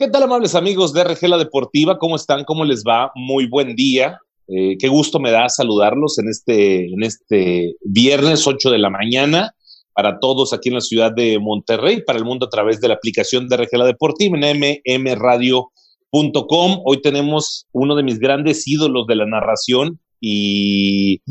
¿Qué tal, amables amigos de RG La Deportiva? ¿Cómo están? ¿Cómo les va? Muy buen día. Eh, qué gusto me da saludarlos en este, en este viernes 8 de la mañana para todos aquí en la ciudad de Monterrey, para el mundo a través de la aplicación de RG La Deportiva en mmradio.com. Hoy tenemos uno de mis grandes ídolos de la narración, y,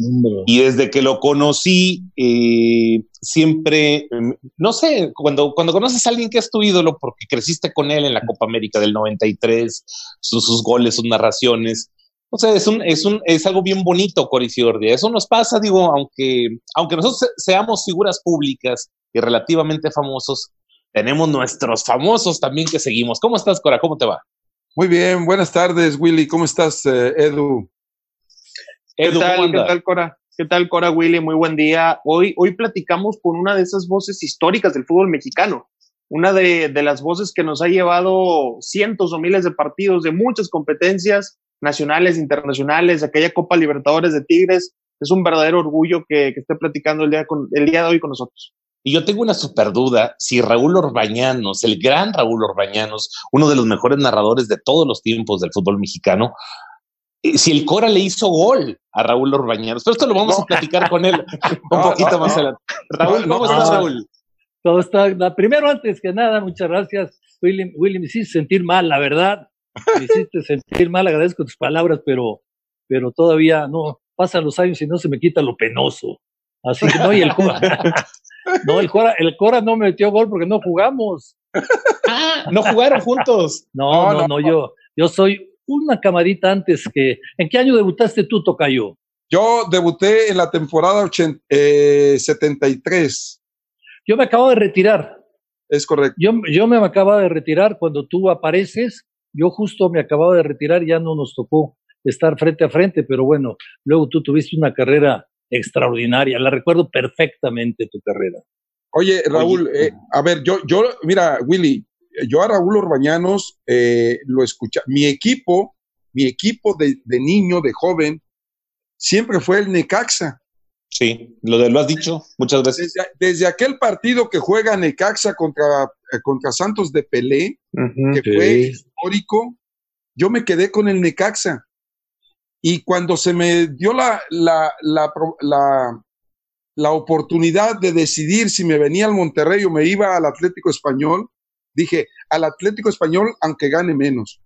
y, desde que lo conocí, eh, siempre, em, no sé, cuando, cuando conoces a alguien que es tu ídolo, porque creciste con él en la Copa América del 93, sus, sus goles, sus narraciones, o sea, es, un, es, un, es algo bien bonito, Coriciordia. Eso nos pasa, digo, aunque, aunque nosotros seamos figuras públicas y relativamente famosos, tenemos nuestros famosos también que seguimos. ¿Cómo estás, Cora? ¿Cómo te va? Muy bien, buenas tardes, Willy. ¿Cómo estás, eh, Edu? ¿Qué tal, ¿Qué tal, Cora? ¿Qué tal, Cora Willy? Muy buen día. Hoy, hoy platicamos con una de esas voces históricas del fútbol mexicano, una de, de, las voces que nos ha llevado cientos o miles de partidos de muchas competencias nacionales, internacionales, aquella Copa Libertadores de Tigres. Es un verdadero orgullo que, que esté platicando el día, con, el día de hoy con nosotros. Y yo tengo una super duda, si Raúl Orbañanos, el gran Raúl Orbañanos, uno de los mejores narradores de todos los tiempos del fútbol mexicano, si el Cora le hizo gol a Raúl Orbañanos. Pero esto lo vamos a platicar con él un poquito más adelante. Raúl, ¿cómo estás, Raúl? Todo está. Primero, antes que nada, muchas gracias, Willy. Willy, me hiciste sentir mal, la verdad. Me hiciste sentir mal, agradezco tus palabras, pero, pero todavía no. Pasan los años y no se me quita lo penoso. Así que no, y el Cora. No, el Cora, el Cora no me metió gol porque no jugamos. Ah, no jugaron juntos. No, no, no, no, yo, yo soy una camarita antes que... ¿En qué año debutaste tú, Tocayo? Yo debuté en la temporada 80, eh, 73. Yo me acabo de retirar. Es correcto. Yo, yo me acababa de retirar cuando tú apareces. Yo justo me acababa de retirar, ya no nos tocó estar frente a frente, pero bueno, luego tú tuviste una carrera extraordinaria. La recuerdo perfectamente tu carrera. Oye, Raúl, Oye, eh, a ver, yo, yo, mira, Willy, yo a Raúl Orbañanos eh, lo escuché. Mi equipo, mi equipo de, de, niño, de joven, siempre fue el Necaxa. Sí, lo, de, lo has dicho muchas veces. Desde, desde, aquel partido que juega Necaxa contra, eh, contra Santos de Pelé, uh -huh, que sí. fue histórico, yo me quedé con el Necaxa. Y cuando se me dio la, la, la, la, la oportunidad de decidir si me venía al Monterrey o me iba al Atlético Español, dije, al Atlético Español, aunque gane menos.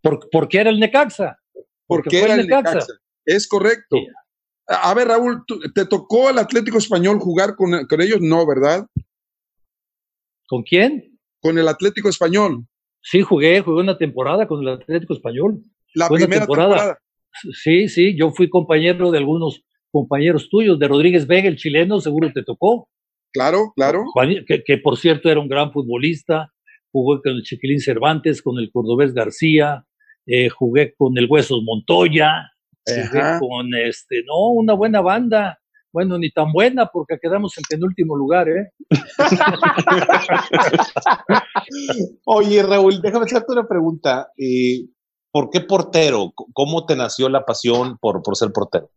¿Por, ¿por qué era el Necaxa? Porque, Porque era el Necaxa. Necaxa. Es correcto. Sí. A ver, Raúl, ¿te tocó al Atlético Español jugar con, con, ellos? No, ¿verdad? ¿Con quién? Con el Atlético Español. Sí, jugué, jugué una temporada con el Atlético Español. La primera temporada. temporada. Sí, sí, yo fui compañero de algunos compañeros tuyos, de Rodríguez Vega, el chileno, seguro te tocó. Claro, claro. Que, que, por cierto era un gran futbolista. Jugué con el Chiquilín Cervantes, con el Cordobés García, eh, jugué con el Huesos Montoya, jugué con este, no, una buena banda. Bueno, ni tan buena porque quedamos en penúltimo lugar, ¿eh? Oye, Raúl, déjame hacerte una pregunta. Eh, ¿Por qué portero? ¿Cómo te nació la pasión por, por ser portero?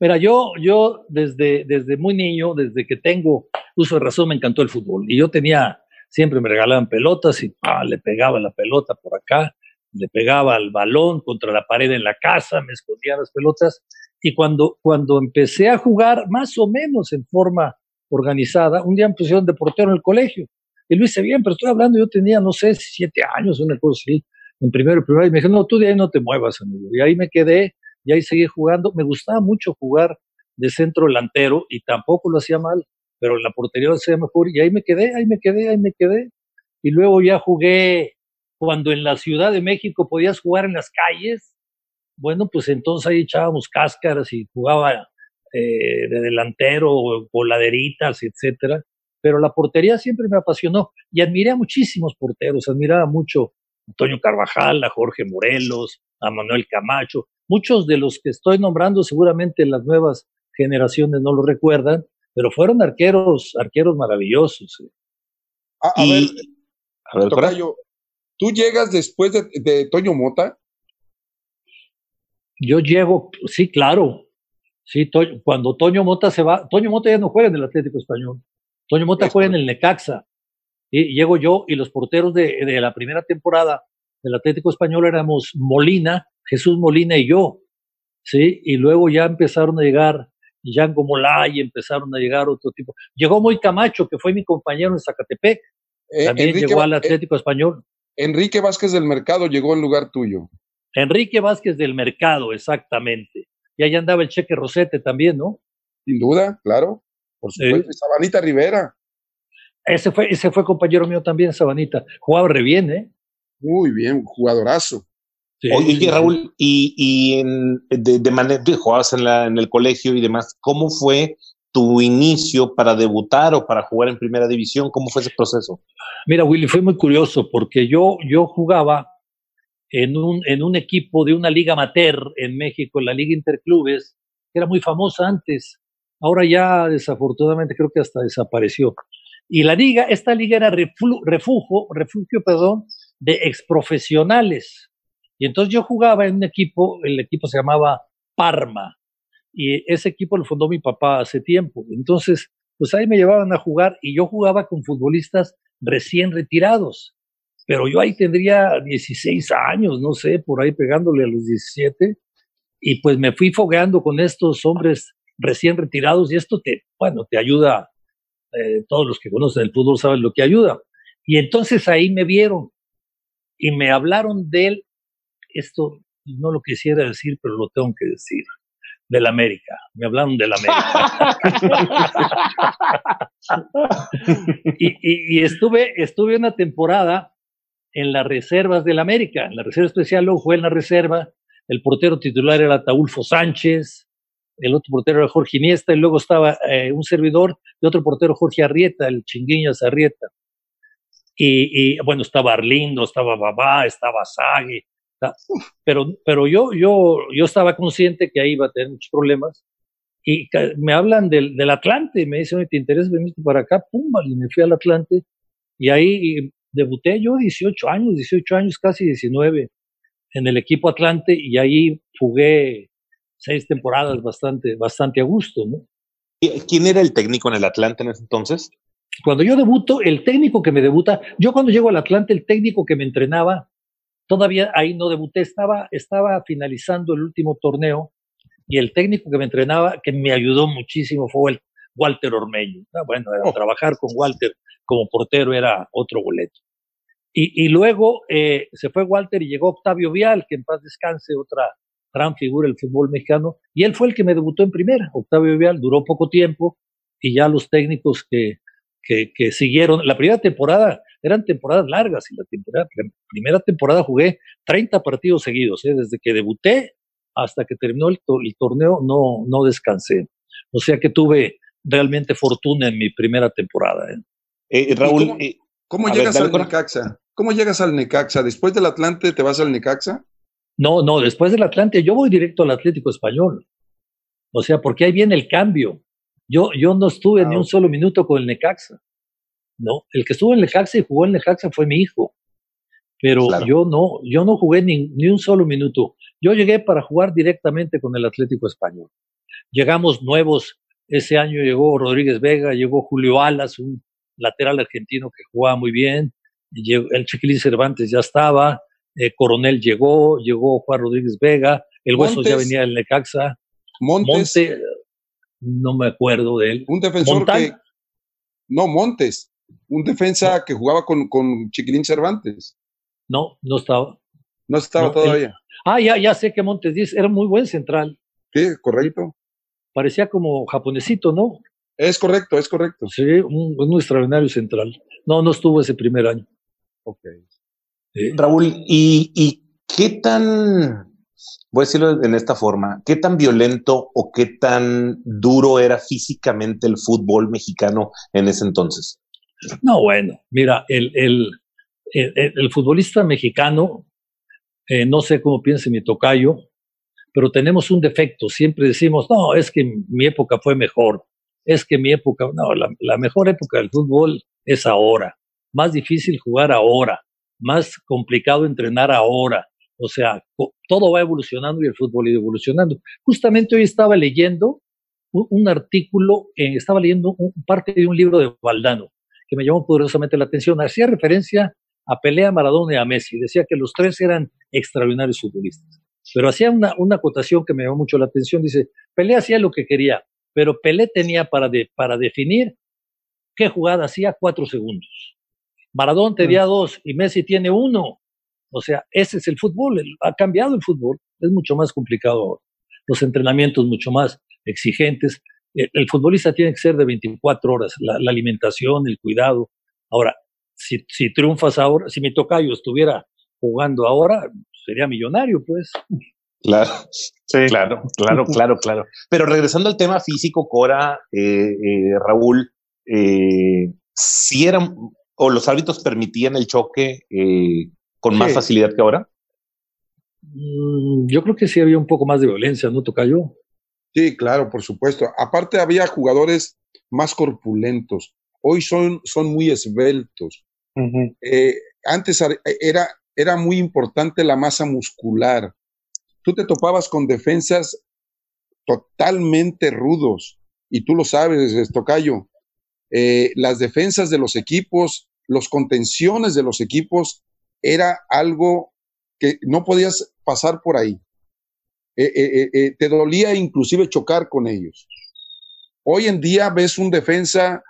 Mira, yo, yo desde, desde muy niño, desde que tengo uso de razón, me encantó el fútbol. Y yo tenía, siempre me regalaban pelotas y ah, le pegaba la pelota por acá, le pegaba el balón contra la pared en la casa, me escondía las pelotas. Y cuando, cuando empecé a jugar más o menos en forma organizada, un día me pusieron de portero en el colegio. Y lo hice bien, pero estoy hablando, yo tenía, no sé, siete años, una cosa así, en primero primero. Y me dijeron, no, tú de ahí no te muevas, amigo. Y ahí me quedé y ahí seguí jugando. Me gustaba mucho jugar de centro delantero y tampoco lo hacía mal, pero la portería hacía mejor y ahí me quedé, ahí me quedé, ahí me quedé. Y luego ya jugué cuando en la Ciudad de México podías jugar en las calles. Bueno, pues entonces ahí echábamos cáscaras y jugaba eh, de delantero, voladeritas, etcétera. Pero la portería siempre me apasionó y admiré a muchísimos porteros, admiraba mucho a Antonio Carvajal, a Jorge Morelos, a Manuel Camacho, Muchos de los que estoy nombrando seguramente las nuevas generaciones no lo recuerdan, pero fueron arqueros, arqueros maravillosos. ¿eh? A, a, y, ver, a ver, Tocayo, ¿tú llegas después de, de, Toño Mota? Yo llego, sí, claro. Sí, to, cuando Toño Mota se va, Toño Mota ya no juega en el Atlético Español. Toño Mota juega en el Necaxa. Y llego yo y los porteros de, de la primera temporada del Atlético Español éramos Molina, Jesús Molina y yo, ¿sí? Y luego ya empezaron a llegar Django Molay, empezaron a llegar otro tipo. Llegó Moy Camacho, que fue mi compañero en Zacatepec, eh, también llegó al Atlético Español. Enrique Vázquez del Mercado llegó en lugar tuyo. Enrique Vázquez del Mercado, exactamente. Y ahí andaba el Cheque Rosete también, ¿no? Sin duda, claro. Por supuesto. Sabanita Rivera. Ese fue, ese fue compañero mío también, Sabanita. Jugaba re bien, ¿eh? Muy bien, jugadorazo. Oye, Raúl, y, y en, de, de manera, jugabas en, la, en el colegio y demás, ¿cómo fue tu inicio para debutar o para jugar en primera división? ¿Cómo fue ese proceso? Mira, Willy, fue muy curioso porque yo, yo jugaba en un, en un equipo de una liga amateur en México, la Liga Interclubes, que era muy famosa antes. Ahora ya desafortunadamente creo que hasta desapareció. Y la liga, esta liga era refugio, refugio perdón, de exprofesionales. Y entonces yo jugaba en un equipo, el equipo se llamaba Parma, y ese equipo lo fundó mi papá hace tiempo. Entonces, pues ahí me llevaban a jugar y yo jugaba con futbolistas recién retirados. Pero yo ahí tendría 16 años, no sé, por ahí pegándole a los 17. Y pues me fui fogueando con estos hombres recién retirados y esto te, bueno, te ayuda. Eh, todos los que conocen el fútbol saben lo que ayuda. Y entonces ahí me vieron y me hablaron de. Esto no lo quisiera decir, pero lo tengo que decir del América. Me hablaron del América. y, estuve, estuve una temporada en las reservas del América, en la reserva especial, luego jugué en la reserva. El portero titular era Taulfo Sánchez, el otro portero era Jorge Iniesta, y luego estaba eh, un servidor y otro portero Jorge Arrieta, el chinguiñas Arrieta. Y, y, bueno, estaba Arlindo, estaba Babá, estaba Sague, pero, pero yo, yo, yo estaba consciente que ahí iba a tener muchos problemas. Y me hablan del, del Atlante, me dicen, ¿te interesa venir para acá? Pumba, y me fui al Atlante. Y ahí debuté yo 18 años, 18 años, casi 19, en el equipo Atlante, y ahí jugué seis temporadas bastante, bastante a gusto, ¿no? ¿Quién era el técnico en el Atlante en ese entonces? Cuando yo debuto, el técnico que me debuta, yo cuando llego al Atlante, el técnico que me entrenaba Todavía ahí no debuté, estaba, estaba finalizando el último torneo y el técnico que me entrenaba, que me ayudó muchísimo, fue el Walter Ormeño. Ah, bueno, oh. trabajar con Walter como portero era otro boleto. Y, y luego eh, se fue Walter y llegó Octavio Vial, que en paz descanse, otra gran figura del fútbol mexicano, y él fue el que me debutó en primera. Octavio Vial duró poco tiempo y ya los técnicos que, que, que siguieron, la primera temporada eran temporadas largas y la, temporada, primera temporada jugué 30 partidos seguidos, ¿eh? desde que debuté hasta que terminó el, torneo no, no descansé. O sea que tuve realmente fortuna en mi primera temporada. ¿eh? Eh, Raúl, ¿cómo, llegas al Necaxa? ¿Cómo llegas al Necaxa? ¿Después del Atlante te vas al Necaxa? No, no, después del Atlante yo voy directo al Atlético Español. O sea, porque ahí viene el cambio. Yo, yo no estuve ni un solo minuto con el Necaxa. ¿No? El que estuvo en Necaxa y jugó en Necaxa fue mi hijo, pero yo no, yo no jugué ni, ni un solo minuto. Yo llegué para jugar directamente con el Atlético Español. Llegamos nuevos, ese año llegó Rodríguez Vega, llegó Julio Alas, un lateral argentino que jugaba muy bien, el Chiquilín Cervantes ya estaba, eh, Coronel llegó, llegó Juan Rodríguez Vega, el Hueso ya venía del Necaxa. Montes. Monte, no me acuerdo de él. Un defensor que... No, Montes un defensa que jugaba con, con Chiquilín Cervantes. No, no estaba. No estaba todavía. ah, ya, ya sé que Montes Díaz era muy buen central. Sí, correcto. Parecía como japonesito, ¿no? Es correcto, es correcto. Sí, un, un extraordinario central. No, no estuvo ese primer año. Ok. Raúl, ¿y, ¿y qué tan voy a decirlo en esta forma, ¿qué tan violento o qué tan duro era físicamente el fútbol mexicano en ese entonces? No, bueno, mira, el, el, el, futbolista mexicano, eh, no sé cómo piense mi tocayo, pero tenemos un defecto. Siempre decimos, no, es que mi época fue mejor. Es que mi época, no, la, la mejor época del fútbol es ahora. Más difícil jugar ahora. Más complicado entrenar ahora. O sea, todo va evolucionando y el fútbol ido evolucionando. Justamente hoy estaba leyendo un, artículo, eh, estaba leyendo un, parte de un libro de Valdano que me llamó poderosamente la atención. Hacía referencia a Pelea, Maradona y a Messi. Decía que los tres eran extraordinarios futbolistas. Pero hacía una, una acotación que me llamó mucho la atención. Dice, Pelé hacía lo que quería, pero Pelé tenía para, de, para definir qué jugada hacía cuatro segundos. Maradona tenía dos y Messi tiene uno. O sea, ese es el fútbol. ha cambiado el fútbol. Es mucho más complicado ahora. Los entrenamientos mucho más exigentes. El, futbolista tiene que ser de 24 horas. La, alimentación, el cuidado. Ahora, si, si triunfas ahora, si mi tocayo estuviera jugando ahora, sería millonario, pues. Claro, sí. claro, claro, claro, claro. Pero regresando al tema físico, Cora, eh, eh, Raúl, eh, si eran, o los árbitros permitían el choque eh, con más facilidad que ahora? Mm, yo creo que sí había un poco más de violencia, ¿no, Tocayo? Sí, claro, por supuesto. Aparte había jugadores más corpulentos. Hoy son, son muy esbeltos. Eh, antes era, era muy importante la masa muscular. Tú te topabas con defensas totalmente rudos, y tú lo sabes, Tocayo. Eh, las defensas de los equipos, los contenciones de los equipos, era algo que no podías pasar por ahí. Eh, eh, te dolía inclusive chocar con ellos. Hoy en día ves un defensa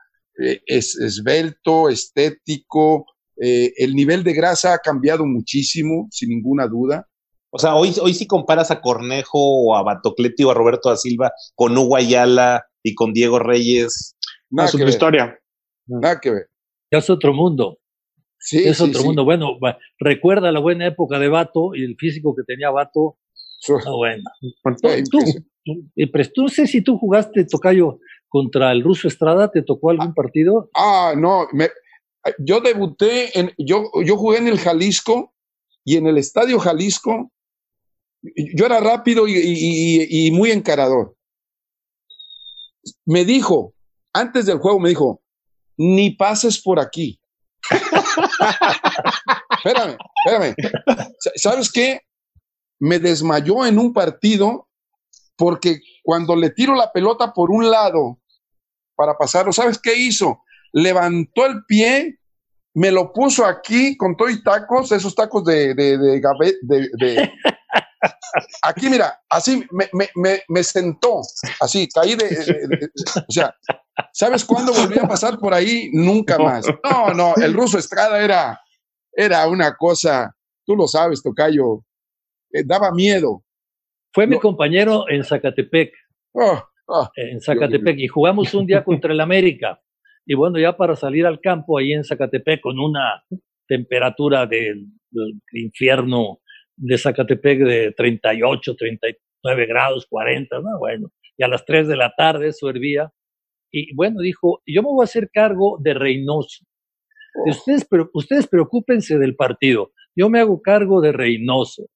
es, esbelto, estético, el nivel de grasa ha cambiado muchísimo, sin ninguna duda. O sea, hoy, hoy si comparas a Cornejo o a Batocleti o a Roberto da Silva con Hugo Ayala y con Diego Reyes, Nada su historia. Nada que ver. Ya es otro mundo. Sí, es otro mundo. Bueno, recuerda la buena época de Vato y el físico que tenía Vato. Ah, bueno. Tú, tú, no sé si tú jugaste, Tocayo, contra el ruso Estrada, ¿te tocó algún ah, partido? Ah, no, yo debuté, en, yo, yo jugué en el Jalisco y en el Estadio Jalisco, yo era rápido y muy encarador. Me dijo, antes del juego me dijo, ni pases por aquí. espérame, espérame. ¿Sabes qué? Me desmayó en un partido porque cuando le tiro la pelota por un lado para pasarlo, ¿sabes qué hizo? Levantó el pie, me lo puso aquí con todo y tacos, esos tacos de, de, de, de Aquí, mira, así me, me, me, sentó, así, caí de, O sea, ¿sabes cuándo volví a pasar por ahí? Nunca más. No, no, el ruso Estrada era, era una cosa, tú lo sabes, Tocayo, eh, daba miedo. Fue mi compañero en Zacatepec. Oh, oh, en Zacatepec, y jugamos un día contra el América. Y bueno, ya para salir al campo ahí en Zacatepec con una temperatura del infierno de Zacatepec de 38, 39 grados, 40, ¿no? Bueno, y a las 3 de la tarde eso hervía. Y bueno, dijo, yo me voy a hacer cargo de Reynoso. Oh. Ustedes, pero, ustedes preocúpense del partido. Yo me hago cargo de Reynoso.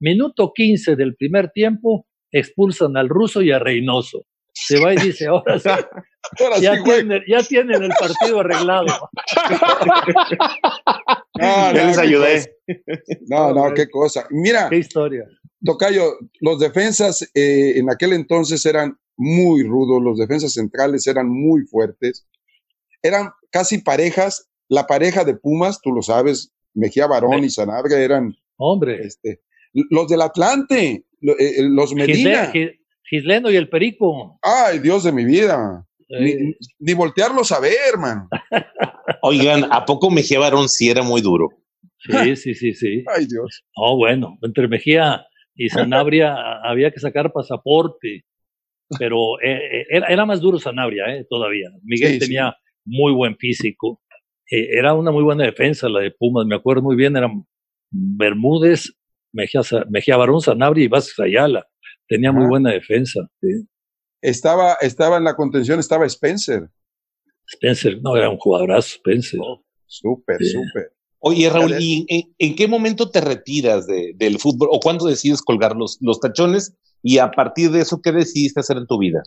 Minuto 15 del primer tiempo, expulsan al ruso y a Reynoso. Se va y dice, ahora sí, ya, tienen, ya, tienen, el partido arreglado. no, no, les ayudé. No, no, qué cosa. Mira. Qué historia. Tocayo, los defensas eh, en aquel entonces eran muy rudos, los defensas centrales eran muy fuertes, eran casi parejas, la pareja de Pumas, tú lo sabes, Mejía Barón y Sanabria eran... Hombre. Este, los del Atlante, eh, eh, los Medina. Gisleno y el Perico. Ay, Dios de mi vida. Ni, voltearlos a ver, hermano. Oigan, ¿a poco Mejía Barón sí era muy duro? Sí, sí, sí, sí. Ay, Dios. Oh, bueno, entre Mejía y Sanabria había que sacar pasaporte, pero eh, eh, era, más duro Sanabria, eh, todavía. Miguel tenía muy buen físico. Eh, era una muy buena defensa la de Pumas, me acuerdo muy bien, eran Bermúdez, Mejía, Mejía Barón, Sanabria y Vázquez Ayala. Tenía muy buena defensa. Estaba, estaba en la contención, estaba Spencer. Spencer, no, era un jugadorazo, Spencer. Oh, súper, súper. Oye, Raúl, ¿y en, qué momento te retiras del fútbol o cuándo decides colgar los, los tachones? Y a partir de eso, ¿qué decidiste hacer en tu vida?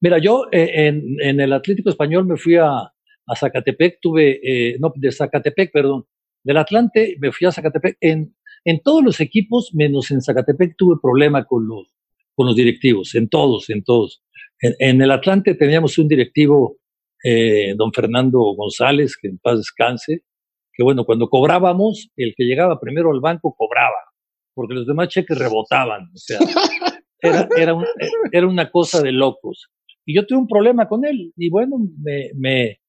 Mira, yo eh, en, el Atlético Español me fui a, a Zacatepec, tuve, eh, no, de Zacatepec, perdón, del Atlante me fui a Zacatepec. En, en todos los equipos, menos en Zacatepec, tuve problema con los, con los directivos, en todos, en todos. En, el Atlante teníamos un directivo eh, don Fernando González, que en paz descanse, que bueno, cuando cobrábamos, el que llegaba primero al banco cobraba, porque los demás cheques rebotaban, o sea, era, era, era una cosa de locos. Y yo tuve un problema con él, y bueno, me, me,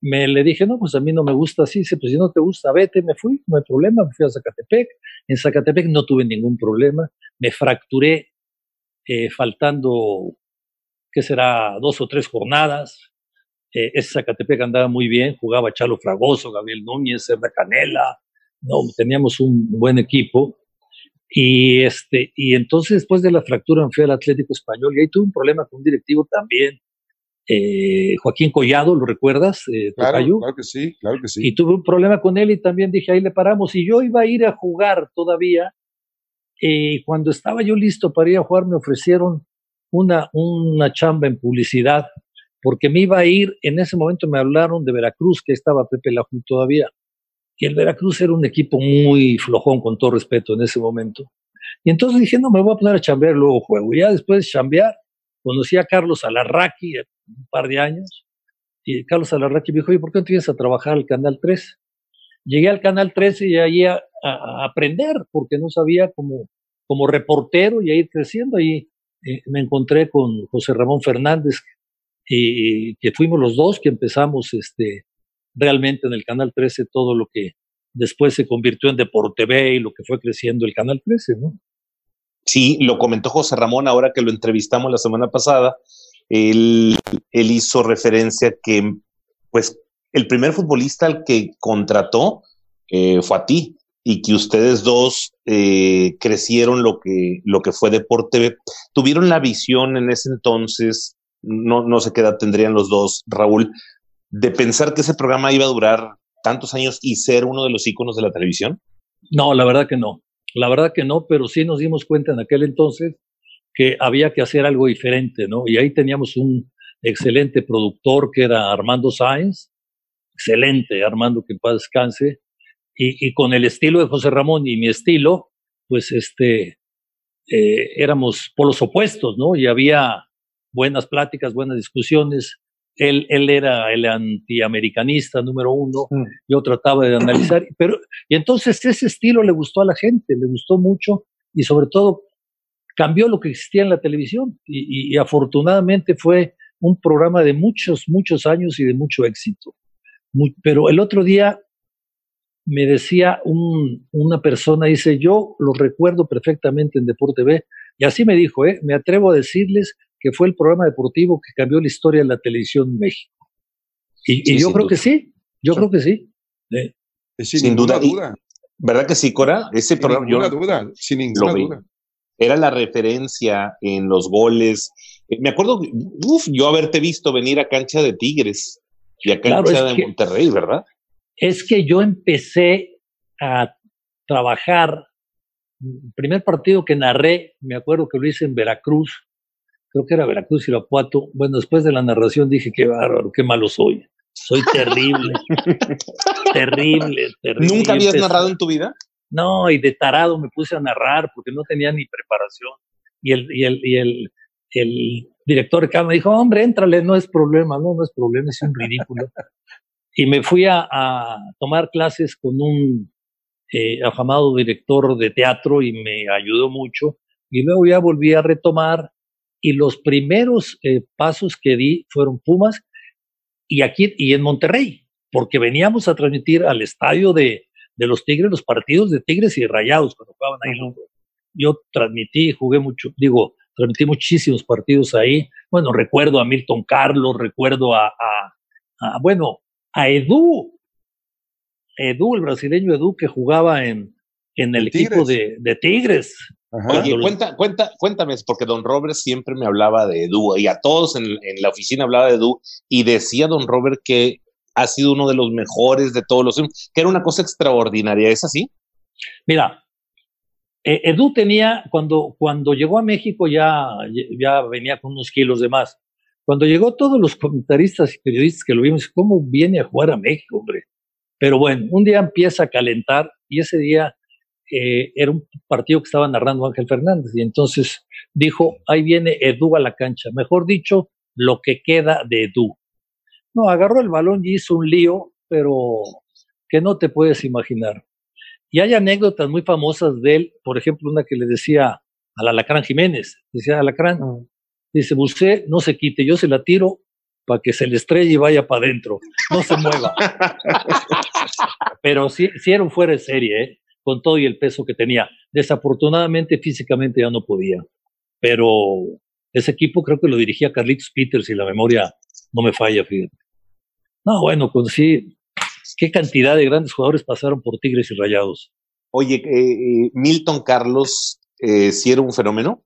me le dije, no, pues a mí no me gusta así, dice, pues si no te gusta, vete, me fui, no hay problema, me fui a Zacatepec, en Zacatepec no tuve ningún problema, me fracturé eh, faltando, ¿qué será?, dos o tres jornadas, eh, ese Zacatepec andaba muy bien, jugaba Chalo Fragoso, Gabriel Núñez, Serra Canela, no, teníamos un buen equipo, y, este, y entonces después de la fractura me fui al Atlético Español y ahí tuve un problema con un directivo también, eh, Joaquín Collado, ¿lo recuerdas? Eh, claro, claro que sí, claro que sí. Y tuve un problema con él y también dije, ahí le paramos. Y yo iba a ir a jugar todavía. Y cuando estaba yo listo para ir a jugar, me ofrecieron una, una chamba en publicidad, porque me iba a ir, en ese momento me hablaron de Veracruz, que estaba Pepe Laju todavía. Y el Veracruz era un equipo muy flojón, con todo respeto, en ese momento. Y entonces dije, no, me voy a poner a chambear, luego juego. Y ya después de chambear, conocí a Carlos Alarraqui, un par de años, y Carlos Alarraqui me dijo, ¿y por qué no a trabajar al Canal 3? Llegué al Canal 13 y ahí a, aprender, porque no sabía como, como reportero y a ir creciendo. Ahí eh, me encontré con José Ramón Fernández, y, que fuimos los dos que empezamos este, realmente en el Canal 13 todo lo que después se convirtió en Deporte y lo que fue creciendo el Canal 13, ¿no? Sí, lo comentó José Ramón ahora que lo entrevistamos la semana pasada, él, hizo referencia que, pues, el primer futbolista al que contrató eh, fue a ti y que ustedes dos eh, crecieron lo que, lo que fue Deporte Tuvieron la visión en ese entonces, no, no sé qué edad tendrían los dos, Raúl, de pensar que ese programa iba a durar tantos años y ser uno de los íconos de la televisión? No, la verdad que no. La verdad que no, pero sí nos dimos cuenta en aquel entonces que había que hacer algo diferente, ¿no? Y ahí teníamos un excelente productor que era Armando Sáenz, excelente, Armando, que en paz descanse, y, con el estilo de José Ramón y mi estilo, pues este, eh, éramos polos opuestos, ¿no? Y había buenas pláticas, buenas discusiones. Él, él era el antiamericanista número uno, mm. yo trataba de analizar, pero, y entonces ese estilo le gustó a la gente, le gustó mucho, y sobre todo cambió lo que existía en la televisión y, afortunadamente fue un programa de muchos, muchos años y de mucho éxito. pero el otro día me decía una persona, dice, yo lo recuerdo perfectamente en Deporte B, y así me dijo, ¿eh? me atrevo a decirles que fue el programa deportivo que cambió la historia de la televisión en México. Y, yo creo que sí, yo creo que sí. ¿eh? Sin, duda, duda. ¿Verdad que sí, Cora? Ese sin ninguna duda, sin ninguna duda era la referencia en los goles. Eh, me acuerdo, uf, yo haberte visto venir a cancha de Tigres y a cancha de Monterrey, ¿verdad? Es que yo empecé a trabajar, el primer partido que narré, me acuerdo que lo hice en Veracruz, creo que era Veracruz y Irapuato. Bueno, después de la narración dije, qué bárbaro, qué malo soy. Soy terrible, terrible, terrible. ¿Nunca habías narrado en tu vida? No, y de tarado me puse a narrar porque no tenía ni preparación. Y el, y el, y el, el director de cámara dijo, hombre, éntrale, no es problema, no, no es problema, es un ridículo. y me fui a, a, tomar clases con un eh, afamado director de teatro y me ayudó mucho. Y luego ya volví a retomar y los primeros eh, pasos que di fueron Pumas y aquí y en Monterrey, porque veníamos a transmitir al estadio de, de los Tigres, los partidos de Tigres y Rayados cuando jugaban ahí. Yo transmití, jugué mucho, digo, transmití muchísimos partidos ahí. Bueno, recuerdo a Milton Carlos, recuerdo a, a, bueno, a Edu, Edu, el brasileño Edu que jugaba en, en el equipo de, de Tigres. Oye, cuenta, cuenta, cuéntame, porque don Robert siempre me hablaba de Edu y a todos en, en, la oficina hablaba de Edu y decía don Robert que ha sido uno de los mejores de todos los que era una cosa extraordinaria, ¿es así? Mira, eh, Edu tenía, cuando, cuando llegó a México ya, ya venía con unos kilos de más. Cuando llegó todos los comentaristas y periodistas que lo vimos, ¿cómo viene a jugar a México, hombre? Pero bueno, un día empieza a calentar y ese día eh, era un partido que estaba narrando Ángel Fernández y entonces dijo, ahí viene Edu a la cancha, mejor dicho, lo que queda de Edu. No, agarró el balón y hizo un lío, pero que no te puedes imaginar. Y hay anécdotas muy famosas de él, por ejemplo, una que le decía al Alacrán Jiménez, decía Alacrán, ah. dice, usted no se quite, yo se la tiro para que se le estrelle y vaya para adentro, no se mueva. Pero sí, sí era un fuera de serie, ¿eh? con todo y el peso que tenía. Desafortunadamente físicamente ya no podía, pero ese equipo creo que lo dirigía Carlitos Peters y la memoria no me falla, fíjate. No, bueno, pues sí, qué cantidad de grandes jugadores pasaron por Tigres y Rayados. Oye, eh, eh, Milton Carlos, eh, ¿sí era un fenómeno?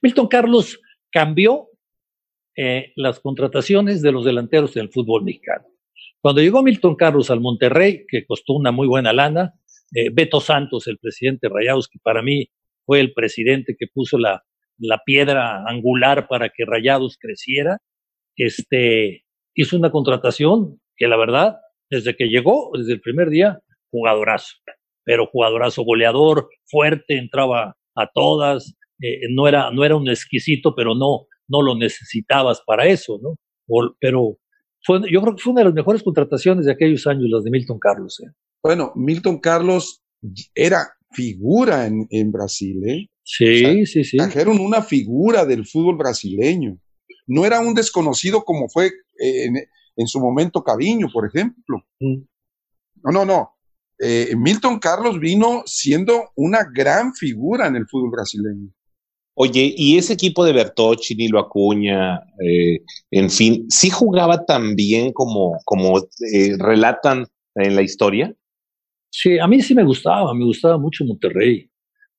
Milton Carlos cambió eh, las contrataciones de los delanteros del fútbol mexicano. Cuando llegó Milton Carlos al Monterrey, que costó una muy buena lana, Beto Santos, el presidente Rayados, que para mí fue el presidente que puso la, la piedra angular para que Rayados creciera, este, hizo una contratación que la verdad desde que llegó, desde el primer día, jugadorazo, pero jugadorazo goleador, fuerte, entraba a todas, eh, no, era, no era un exquisito, pero no, no lo necesitabas para eso, ¿no? pero fue, yo creo que fue una de las mejores contrataciones de aquellos años, las de Milton Carlos. ¿eh? Bueno, Milton Carlos era figura en, en Brasil, ¿eh? Sí, sí, sí. Trajeron una figura del fútbol brasileño. No era un desconocido como fue eh, en, en su momento Caviño, por ejemplo. Mm. No, no, no. Eh, Milton Carlos vino siendo una gran figura en el fútbol brasileño. Oye, ¿y ese equipo de Bertocci, Nilo Acuña, eh, en fin, sí jugaba tan bien como, como eh, relatan en la historia? Sí, a mí sí me gustaba, me gustaba mucho Monterrey.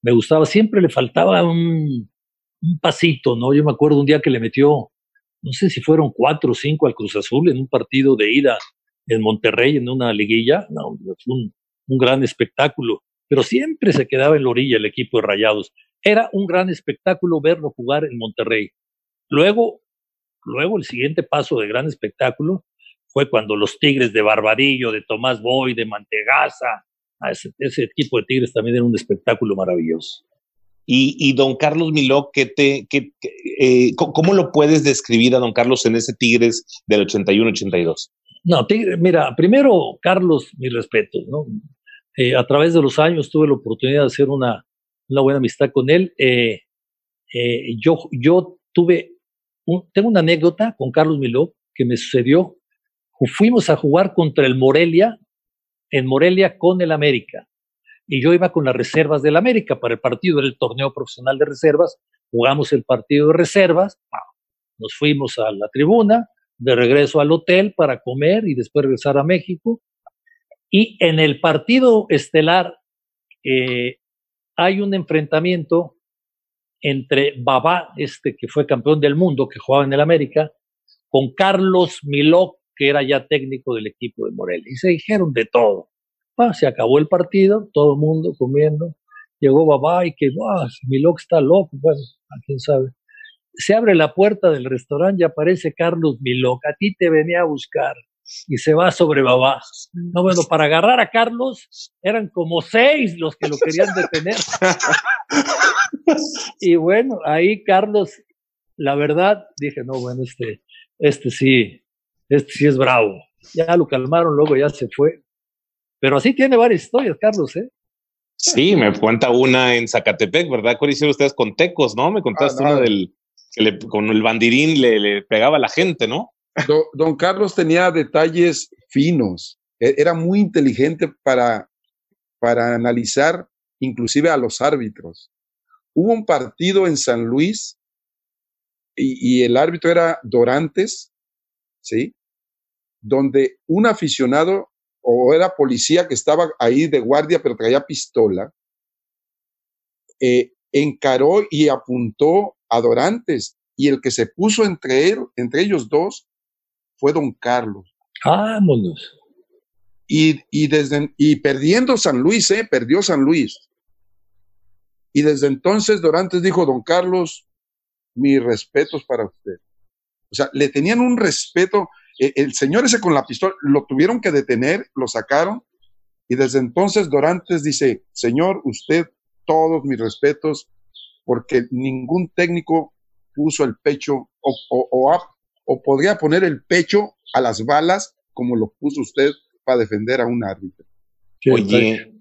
Me gustaba, siempre le faltaba un, un pasito, ¿no? Yo me acuerdo un día que le metió no sé si fueron cuatro o cinco al Cruz Azul en un partido de ida en Monterrey, en una liguilla. No, fue un, gran espectáculo, pero siempre se quedaba en la orilla el equipo de Rayados. Era un gran espectáculo verlo jugar en Monterrey. Luego, luego el siguiente paso de gran espectáculo fue cuando los Tigres de Barbadillo, de Tomás Boy, de Mantegaza, ese equipo de Tigres también era un espectáculo maravilloso. Y, don Carlos Miló, ¿qué te, eh, ¿cómo lo puedes describir a don Carlos en ese Tigres del 81-82? No, mira, primero, Carlos, mi respeto, ¿no? Eh, a través de los años tuve la oportunidad de hacer una, una buena amistad con él. Eh, yo, yo tuve, tengo una anécdota con Carlos Miló que me sucedió. Fuimos a jugar contra el Morelia, en Morelia con el América y yo iba con las reservas del América para el partido, del torneo profesional de reservas, jugamos el partido de reservas, nos fuimos a la tribuna, de regreso al hotel para comer y después regresar a México. Y en el partido estelar eh, hay un enfrentamiento entre Babá, este que fue campeón del mundo, que jugaba en el América, con Carlos Miló, que era ya técnico del equipo de Morelia. Y se dijeron de todo se acabó el partido, todo el mundo comiendo. Llegó Babá y que, ah, mi loco está loco, bueno, a quién sabe. Se abre la puerta del restaurante y aparece Carlos Miloc. A ti te venía a buscar y se va sobre Babá. No, bueno, para agarrar a Carlos eran como seis los que lo querían detener. y bueno, ahí Carlos, la verdad, dije, no, bueno, este, este sí, este sí es bravo. Ya lo calmaron, luego ya se fue. Pero así tiene varias historias, Carlos, ¿eh? Sí, me cuenta una en Zacatepec, ¿verdad? ¿Cuál hicieron ustedes con Tecos, no? Me contaste ah, una del que le, con el bandirín le, pegaba a la gente, ¿no? Don, Carlos tenía detalles finos, e, era muy inteligente para, para analizar inclusive a los árbitros. Hubo un partido en San Luis y, y el árbitro era Dorantes, ¿sí? Donde un aficionado o era policía que estaba ahí de guardia pero traía pistola, eh, encaró y apuntó a Dorantes y el que se puso entre, entre ellos dos fue don Carlos. Vámonos. Y, y, desde, y perdiendo San Luis, ¿eh? perdió San Luis. Y desde entonces Dorantes dijo, don Carlos, mis respetos para usted. O sea, le tenían un respeto el señor ese con la pistola lo tuvieron que detener, lo sacaron y desde entonces Dorantes dice, señor, usted todos mis respetos porque ningún técnico puso el pecho o, o podría poner el pecho a las balas como lo puso usted para defender a un árbitro. Oye,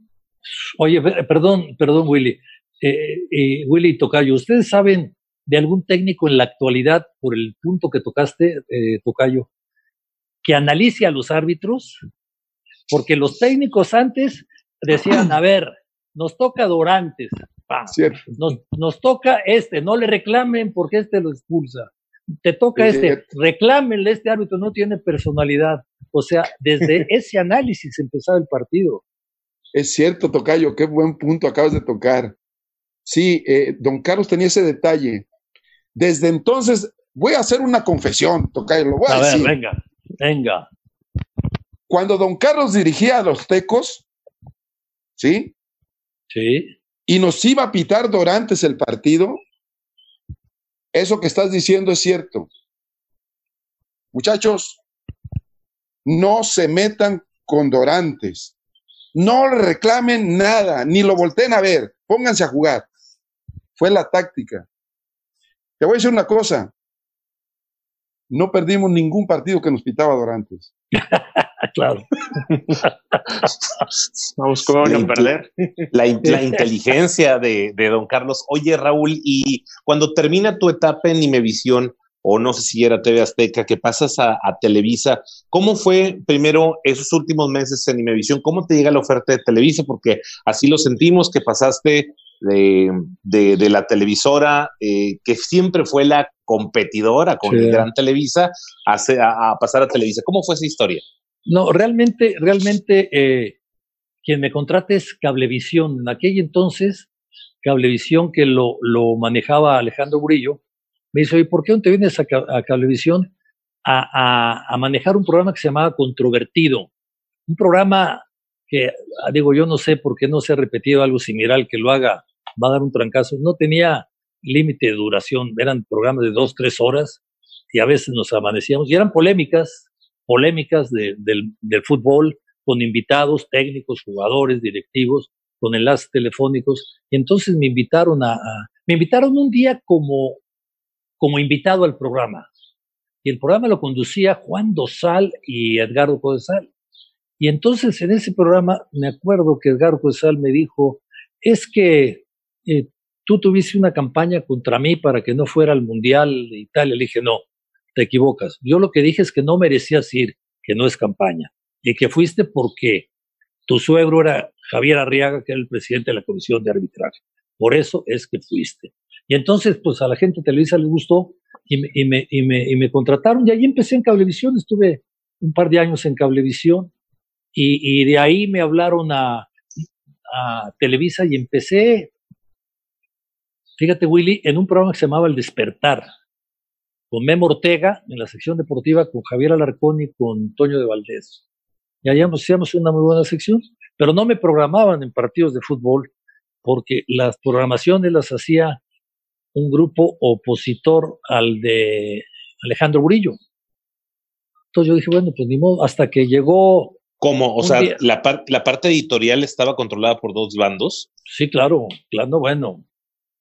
oye, perdón, perdón, Willy. Eh, eh, Willy Tocayo, ¿ustedes saben de algún técnico en la actualidad, por el punto que tocaste, eh, Tocayo, que analice a los árbitros? Porque los técnicos antes decían, a ver, nos toca Dorantes, nos, nos, toca este, no le reclamen porque este lo expulsa. Te toca este, reclámenle, este árbitro no tiene personalidad. O sea, desde ese análisis empezaba el partido. Es cierto, Tocayo, qué buen punto acabas de tocar. Sí, eh, don Carlos tenía ese detalle. Desde entonces, voy a hacer una confesión, Tocayo, lo voy a, decir. Ver, venga, venga. Cuando don Carlos dirigía a los Tecos, ¿sí? Sí. Y nos iba a pitar durante el partido, eso que estás diciendo es cierto. Muchachos, no se metan con Dorantes. No le reclamen nada, ni lo volteen a ver. Pónganse a jugar. Fue la táctica. Te voy a decir una cosa. No perdimos ningún partido que nos pitaba Dorantes. claro. Vamos, ¿cómo van a perder? La, inteligencia de, de, don Carlos. Oye, Raúl, y cuando termina tu etapa en Imevisión, o no sé si era TV Azteca, que pasas a, Televisa. ¿Cómo fue primero esos últimos meses en Imevisión? ¿Cómo te llega la oferta de Televisa? Porque así lo sentimos, que pasaste de, la televisora, eh, que siempre fue la competidora con el Gran Televisa, a, pasar a Televisa. ¿Cómo fue esa historia? No, realmente, realmente, eh, quien me contrata es Cablevisión. En aquel entonces, Cablevisión que lo, lo manejaba Alejandro Burillo, me dice, ¿y por qué no te vienes a, Cablevisión a, manejar un programa que se llamaba Controvertido? Un programa que, ah, digo, yo no sé por qué no se ha repetido algo similar, que lo haga, va a dar un trancazo. No tenía límite de duración, eran programas de dos, tres horas y a veces nos amanecíamos y eran polémicas, polémicas del, fútbol con invitados, técnicos, jugadores, directivos, con enlaces telefónicos. Y entonces me invitaron a me invitaron un día como como invitado al programa. Y el programa lo conducía Juan Dosal y Edgardo Codesal. Y entonces en ese programa me acuerdo que Edgardo Codesal me dijo, es que eh, tú tuviste una campaña contra mí para que no fuera al Mundial de Italia. Le dije, no, te equivocas. Yo lo que dije es que no merecías ir, que no es campaña, y que fuiste porque tu suegro era Javier Arriaga, que era el presidente de la Comisión de Arbitraje. Por eso es que fuiste. Y entonces, pues a la gente de Televisa le gustó y me, y me, y me, y me contrataron. Y ahí empecé en Cablevisión, estuve un par de años en Cablevisión. Y, y de ahí me hablaron a, a Televisa y empecé, fíjate Willy, en un programa que se llamaba El Despertar, con Memo Ortega en la sección deportiva, con Javier Alarcón y con Toño de Valdés. Y allá hacíamos una muy buena sección, pero no me programaban en partidos de fútbol, porque las programaciones las hacía un grupo opositor al de Alejandro Burillo. Entonces yo dije, bueno, pues ni modo, hasta que llegó... ¿Cómo? O sea, la, la, parte editorial estaba controlada por dos bandos. Sí, claro, claro, bueno.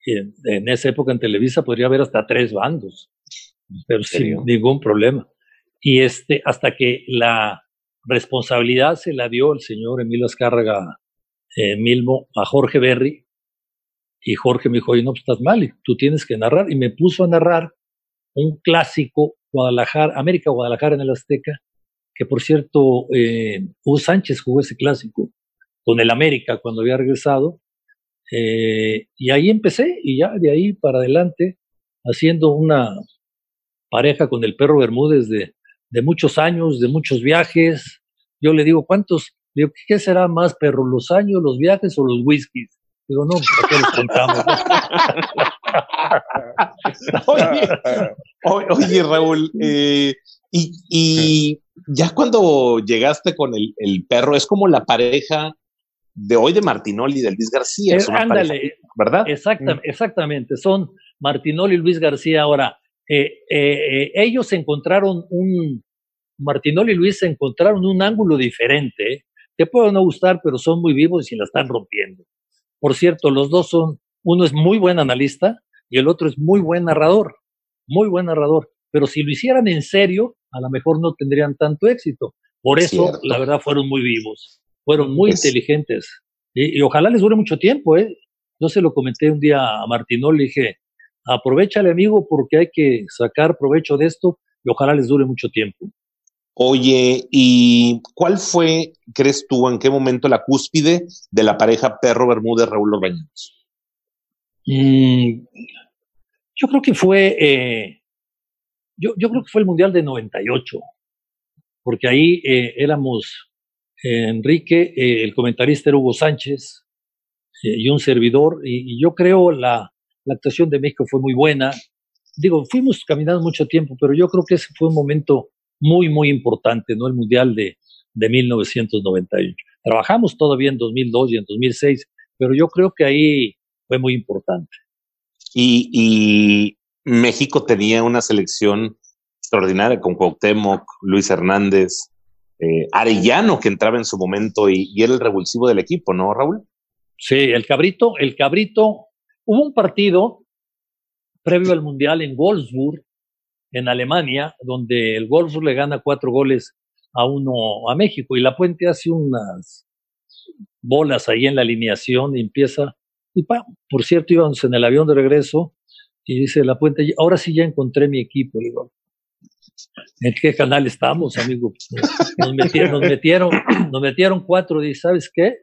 En, en esa época en Televisa podría haber hasta tres bandos, pero sin ningún problema. Y este, hasta que la responsabilidad se la dio el señor Emilio Azcárraga eh, Milmo a Jorge Berry, y Jorge me dijo, oye, no, pues estás mal, tú tienes que narrar. Y me puso a narrar un clásico, Guadalajara, América Guadalajara en el Azteca, que por cierto, eh, Hugo Sánchez jugó ese clásico con el América cuando había regresado. Eh, y ahí empecé, y ya de ahí para adelante, haciendo una pareja con el perro Bermúdez de, de muchos años, de muchos viajes. Yo le digo, ¿cuántos? digo, ¿qué será más, perro? ¿Los años, los viajes o los whiskies? Digo, no, ¿para qué les contamos? oye, Raúl, eh, y, ya cuando llegaste con el, perro, es como la pareja de hoy de Martinoli y de Luis García. Es ándale, ¿verdad? Mm. exactamente, son Martinoli y Luis García. Ahora, eh, eh, ellos encontraron un, Martinoli y Luis encontraron un ángulo diferente. Te puede no gustar, pero son muy vivos y la están rompiendo. Por cierto, los dos son, uno es muy buen analista y el otro es muy buen narrador, muy buen narrador. pero si lo hicieran en serio, a lo mejor no tendrían tanto éxito. Por eso, la verdad, fueron muy vivos, fueron muy inteligentes. Y, ojalá les dure mucho tiempo, ¿eh? Yo se lo comenté un día a Martinol, le dije, aprovechale amigo porque hay que sacar provecho de esto y ojalá les dure mucho tiempo. Oye, ¿y cuál fue, crees tú, en qué momento la cúspide de la pareja Perro Bermúdez Raúl Orbañanos? Mm, yo creo que fue, eh, yo, yo, creo que fue el Mundial de 98, porque ahí eh, éramos eh, Enrique, el comentarista era Hugo Sánchez y un servidor, y, y yo creo la, la actuación de México fue muy buena. Digo, fuimos caminando mucho tiempo, pero yo creo que ese fue un momento muy, muy importante, ¿no? El Mundial de, de 1998. Trabajamos todavía en 2002 y en 2006, pero yo creo que ahí fue muy importante. Y, y México tenía una selección extraordinaria con Cuauhtémoc, Luis Hernández, eh, Arellano, que entraba en su momento y, y, era el revulsivo del equipo, ¿no, Raúl? Sí, el cabrito, el cabrito. Hubo un partido previo al Mundial en Wolfsburg, en Alemania, donde el Wolfsburg le gana cuatro goles a uno a México y La Puente hace unas bolas ahí en la alineación y empieza, y por cierto íbamos en el avión de regreso y dice La Puente, ahora sí ya encontré mi equipo, digo, ¿en qué canal estamos, amigo? Nos metieron, nos metieron, nos metieron cuatro y ¿sabes qué?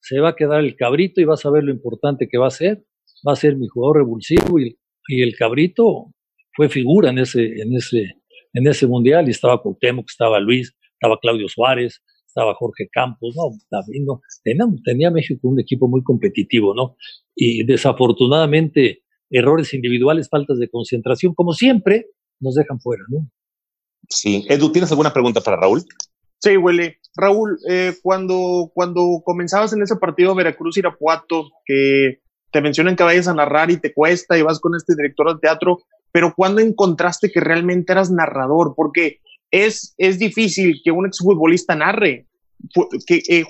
Se va a quedar el cabrito y vas a ver lo importante que va a ser, va a ser mi jugador revulsivo y, el cabrito fue figura en ese, en ese, en ese mundial y estaba Cuauhtémoc, estaba Luis, estaba Claudio Suárez, estaba Jorge Campos, no, no tenía, tenía, México un equipo muy competitivo, ¿no? Y desafortunadamente errores individuales, faltas de concentración, como siempre, nos dejan fuera, ¿no? Sí. Edu, ¿tienes alguna pregunta para Raúl? Sí, Willy. Raúl, eh, cuando, cuando comenzabas en ese partido Veracruz-Irapuato, que te mencionan que vayas a narrar y te cuesta y vas con este director de teatro, pero ¿cuándo encontraste que realmente eras narrador? Porque es, es difícil que un exfutbolista narre. Que, eh,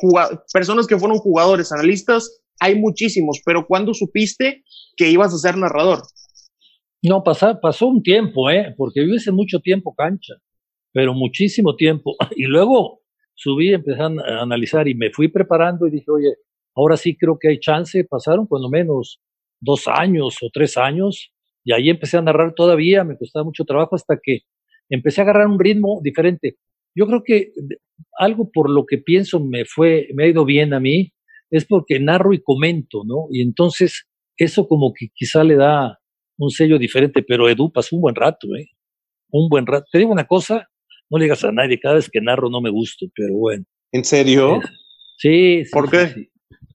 personas que fueron jugadores, analistas, hay muchísimos, pero ¿cuándo supiste que ibas a ser narrador? No, pasó, pasó un tiempo, ¿eh? porque yo hice mucho tiempo cancha, pero muchísimo tiempo. Y luego subí, empecé a analizar y me fui preparando y dije, oye, ahora sí creo que hay chance. Pasaron cuando menos dos años o tres años y ahí empecé a narrar todavía, me costaba mucho trabajo hasta que empecé a agarrar un ritmo diferente. Yo creo que algo por lo que pienso me fue, me ha ido bien a mí, es porque narro y comento, ¿no? Y entonces eso como que quizá le da un sello diferente, pero Edu pasó un buen rato, ¿eh? Un buen rato. Te digo una cosa, no le digas a nadie, cada vez que narro no me gusta, pero bueno. ¿En serio? sí, sí. ¿Por qué?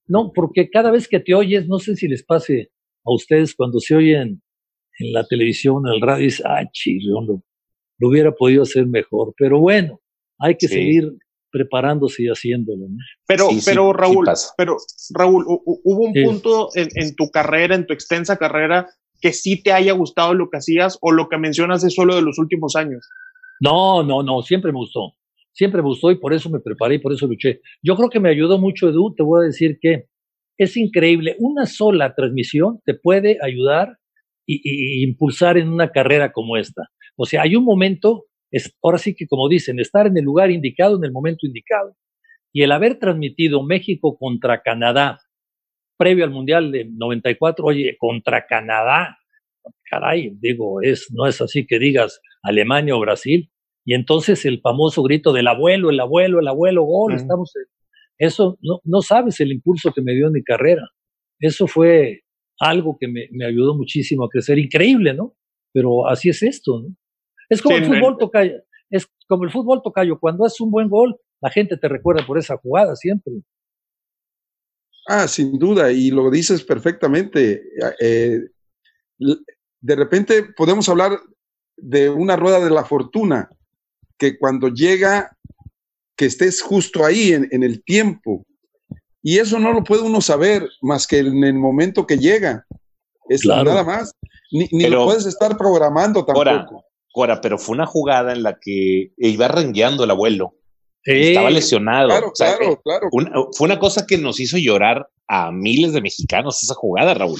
No, porque cada vez que te oyes, no sé si les pase a ustedes cuando se oyen en la televisión, en el radio, dice, ah, chirrión, lo, lo, hubiera podido hacer mejor. Pero bueno, hay que seguir preparándose y haciéndolo. Pero, pero Raúl, pero Raúl, hubo un punto en, en, tu carrera, en tu extensa carrera, que sí te haya gustado lo que hacías o lo que mencionas es solo de los últimos años. No, no, no, siempre me gustó. Siempre me gustó y por eso me preparé y por eso luché. Yo creo que me ayudó mucho, Edu. Te voy a decir que es increíble. Una sola transmisión te puede ayudar y, impulsar en una carrera como esta. O sea, hay un momento, es, ahora sí que como dicen, estar en el lugar indicado, en el momento indicado. Y el haber transmitido México contra Canadá, previo al Mundial de 94, oye, contra Canadá, caray, digo, es, no es así que digas Alemania o Brasil. Y entonces el famoso grito del abuelo, el abuelo, el abuelo, gol, estamos... eso, no, no sabes el impulso que me dio en mi carrera. Eso fue algo que me, me, ayudó muchísimo a crecer, increíble, ¿no? Pero así es esto, ¿no? Es como el fútbol tocayo, es como el fútbol tocayo, cuando haces un buen gol, la gente te recuerda por esa jugada siempre. Ah, sin duda, y lo dices perfectamente. Eh, de repente podemos hablar de una rueda de la fortuna, que cuando llega, que estés justo ahí en, en el tiempo, y eso no lo puede uno saber más que en el momento que llega. Es nada más. Ni, lo puedes estar programando tampoco. Cora, pero fue una jugada en la que iba rengueando el abuelo. Estaba lesionado. Claro, claro, claro. fue una cosa que nos hizo llorar a miles de mexicanos esa jugada, Raúl.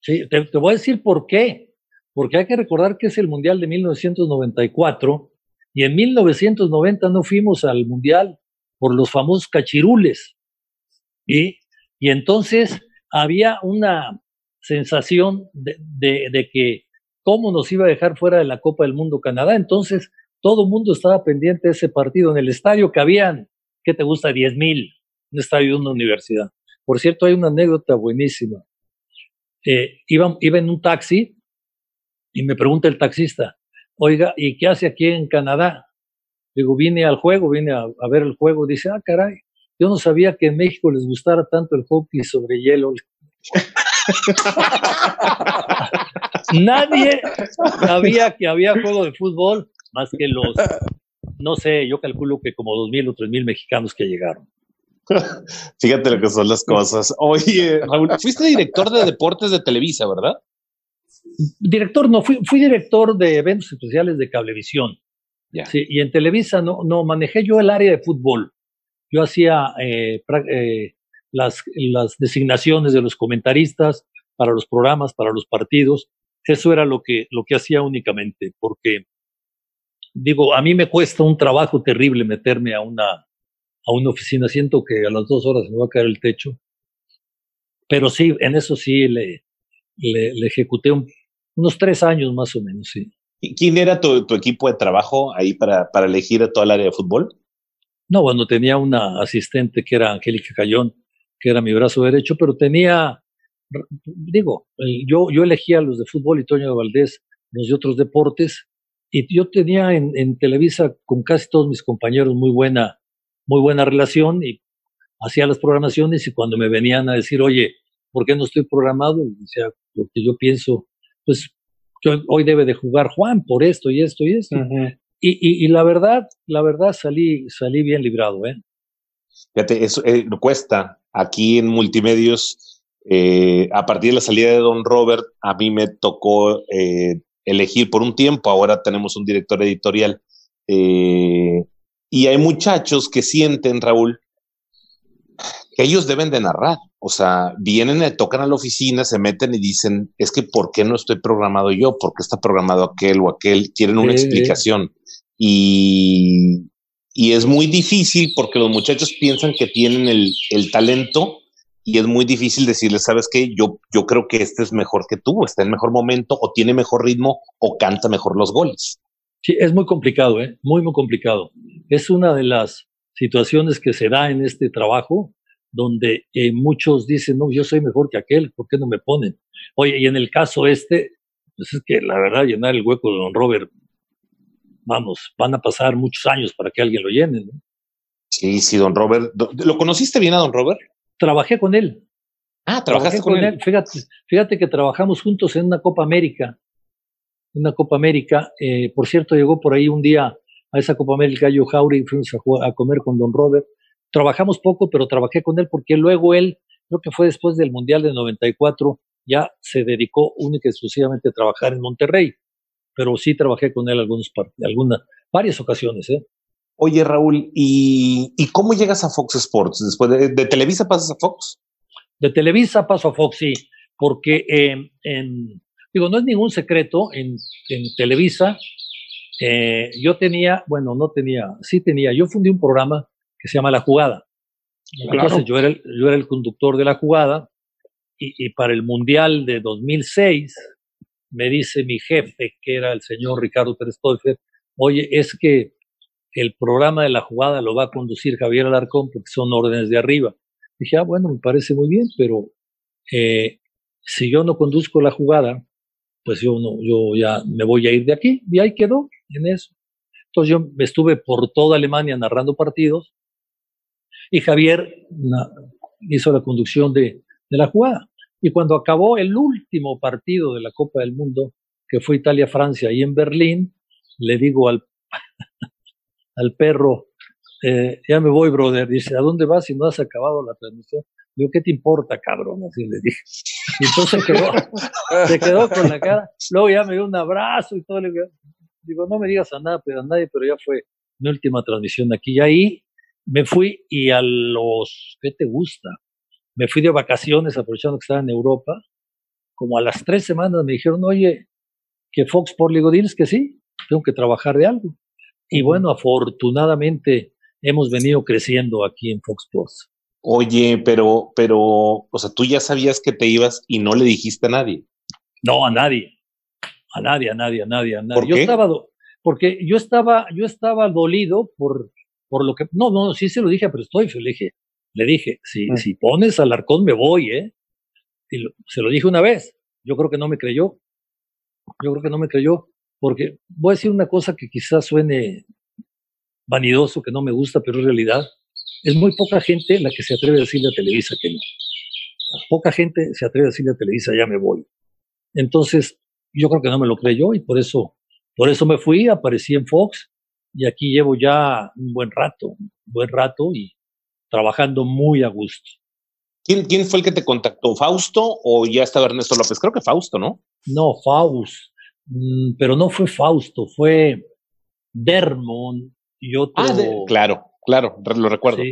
Sí, te, voy a decir por qué. porque hay que recordar que es el Mundial de 1994 y en 1990 no fuimos al Mundial por los famosos cachirules. Y, y entonces había una sensación de, de, que cómo nos iba a dejar fuera de la Copa del Mundo Canadá. Entonces todo el mundo estaba pendiente de ese partido en el estadio que habían, ¿qué te gusta? 10 mil, un estadio de una universidad. Por cierto, hay una anécdota buenísima. Eh, iba, iba en un taxi y me pregunta el taxista, oiga, ¿y qué hace aquí en Canadá? Digo, vine al juego, vine a, ver el juego. Dice, ah, caray, yo no sabía que en México les gustara tanto el hockey sobre hielo. Nadie sabía que había juego de fútbol más que los, no sé, yo calculo que como dos mil o tres mil mexicanos que llegaron. Fíjate lo que son las cosas. Oye, Raúl, fuiste director de deportes de Televisa, ¿verdad? Director, no, fui, fui director de eventos especiales de Cablevisión. Sí, y en Televisa no, no manejé yo el área de fútbol. Yo hacía eh, eh, las, las designaciones de los comentaristas para los programas, para los partidos. Eso era lo que, lo que hacía únicamente, porque digo, a mí me cuesta un trabajo terrible meterme a una, a una oficina. Siento que a las dos horas me va a caer el techo. Pero sí, en eso sí le, le, ejecuté unos tres años más o menos, sí. ¿Quién era tu, equipo de trabajo ahí para, para elegir a toda el área de fútbol? No, bueno, tenía una asistente que era Angélica Cayón, que era mi brazo derecho, pero tenía, digo, yo, yo elegía a los de fútbol y Toño de Valdés los de otros deportes, y yo tenía en, en, Televisa con casi todos mis compañeros muy buena, muy buena relación y hacía las programaciones y cuando me venían a decir, oye, ¿por qué no estoy programado? Y decía, porque yo pienso, pues hoy debe de jugar Juan por esto y esto y esto. y, y, la verdad, la verdad salí, salí bien librado, ¿eh? Fíjate, eso eh, cuesta. Aquí en Multimedios, eh, a partir de la salida de Don Robert, a mí me tocó eh, elegir por un tiempo, ahora tenemos un director editorial. y hay muchachos que sienten, Raúl, que ellos deben de narrar. O sea, vienen, tocan a la oficina, se meten y dicen, es que ¿por qué no estoy programado yo? ¿Por qué está programado aquel o aquel? Quieren una explicación. Y, y, es muy difícil porque los muchachos piensan que tienen el, el talento y es muy difícil decirles, ¿sabes qué? Yo, yo creo que este es mejor que tú, está en mejor momento o tiene mejor ritmo o canta mejor los goles. Sí, es muy complicado, ¿eh? Muy, muy complicado. Es una de las situaciones que se da en este trabajo donde eh, muchos dicen, no, yo soy mejor que aquel, ¿por qué no me ponen? Oye, y en el caso este, pues es que la verdad, llenar el hueco de don Robert, vamos, van a pasar muchos años para que alguien lo llene, ¿no? Sí, sí, don Robert. ¿Lo conociste bien a don Robert? Trabajé con él. Ah, trabajaste con, él. Fíjate, fíjate que trabajamos juntos en una Copa América. Una Copa América. Eh, por cierto, llegó por ahí un día a esa Copa América yo Jauri y fuimos a comer con don Robert trabajamos poco, pero trabajé con él porque luego él, creo que fue después del Mundial de 94, ya se dedicó única y exclusivamente a trabajar en Monterrey. Pero sí trabajé con él algunos, algunas, varias ocasiones. ¿eh? Oye, Raúl, ¿y, cómo llegas a Fox Sports? Después de, Televisa pasas a Fox? De Televisa paso a Fox, sí, porque en, digo, no es ningún secreto, en, en Televisa eh, yo tenía, bueno, no tenía, sí tenía, yo fundí un programa que se llama La Jugada. Entonces yo era, el, yo era el conductor de la jugada y, para el Mundial de 2006 me dice mi jefe, que era el señor Ricardo Pérez oye, es que el programa de la jugada lo va a conducir Javier Alarcón porque son órdenes de arriba. Dije, ah, bueno, me parece muy bien, pero eh, si yo no conduzco la jugada, pues yo no, yo ya me voy a ir de aquí. Y ahí quedó en eso. Entonces yo estuve por toda Alemania narrando partidos y Javier hizo la conducción de, de, la jugada. Y cuando acabó el último partido de la Copa del Mundo, que fue Italia-Francia, y en Berlín, le digo al, al perro, eh, ya me voy, brother. Dice, ¿a dónde vas si no has acabado la transmisión? Digo, ¿qué te importa, cabrón? Así le dije. Y entonces quedó, se quedó con la cara. Luego ya me dio un abrazo y todo. Digo, no me digas a nada, pero a nadie, pero ya fue mi última transmisión aquí. Y ahí me fui y a los, ¿qué te gusta? Me fui de vacaciones aprovechando que estaba en Europa. Como a las tres semanas me dijeron, oye, que Fox por digo, diles que sí, tengo que trabajar de algo. Y bueno, afortunadamente hemos venido creciendo aquí en Fox Sports. Oye, pero, pero, o sea, tú ya sabías que te ibas y no le dijiste a nadie. No, a nadie. A nadie, a nadie, a nadie, a nadie. yo estaba, porque yo estaba, yo estaba dolido por, por lo que, no, no, sí se lo dije pero estoy le dije, le dije, si, mm. si pones al arcón me voy, ¿eh? Y se lo dije una vez, yo creo que no me creyó, yo creo que no me creyó, porque voy a decir una cosa que quizás suene vanidoso, que no me gusta, pero es realidad. Es muy poca gente la que se atreve a decirle a Televisa que no. Poca gente se atreve a decirle a Televisa, ya me voy. Entonces, yo creo que no me lo creyó y por eso, por eso me fui, aparecí en Fox y aquí llevo ya un buen rato, un buen rato y trabajando muy a gusto. ¿Quién, ¿Quién fue el que te contactó? ¿Fausto o ya estaba Ernesto López? Creo que Fausto, ¿no? No, Faust, pero no fue Fausto, fue Dermon y otro. Ah, claro, claro, lo recuerdo.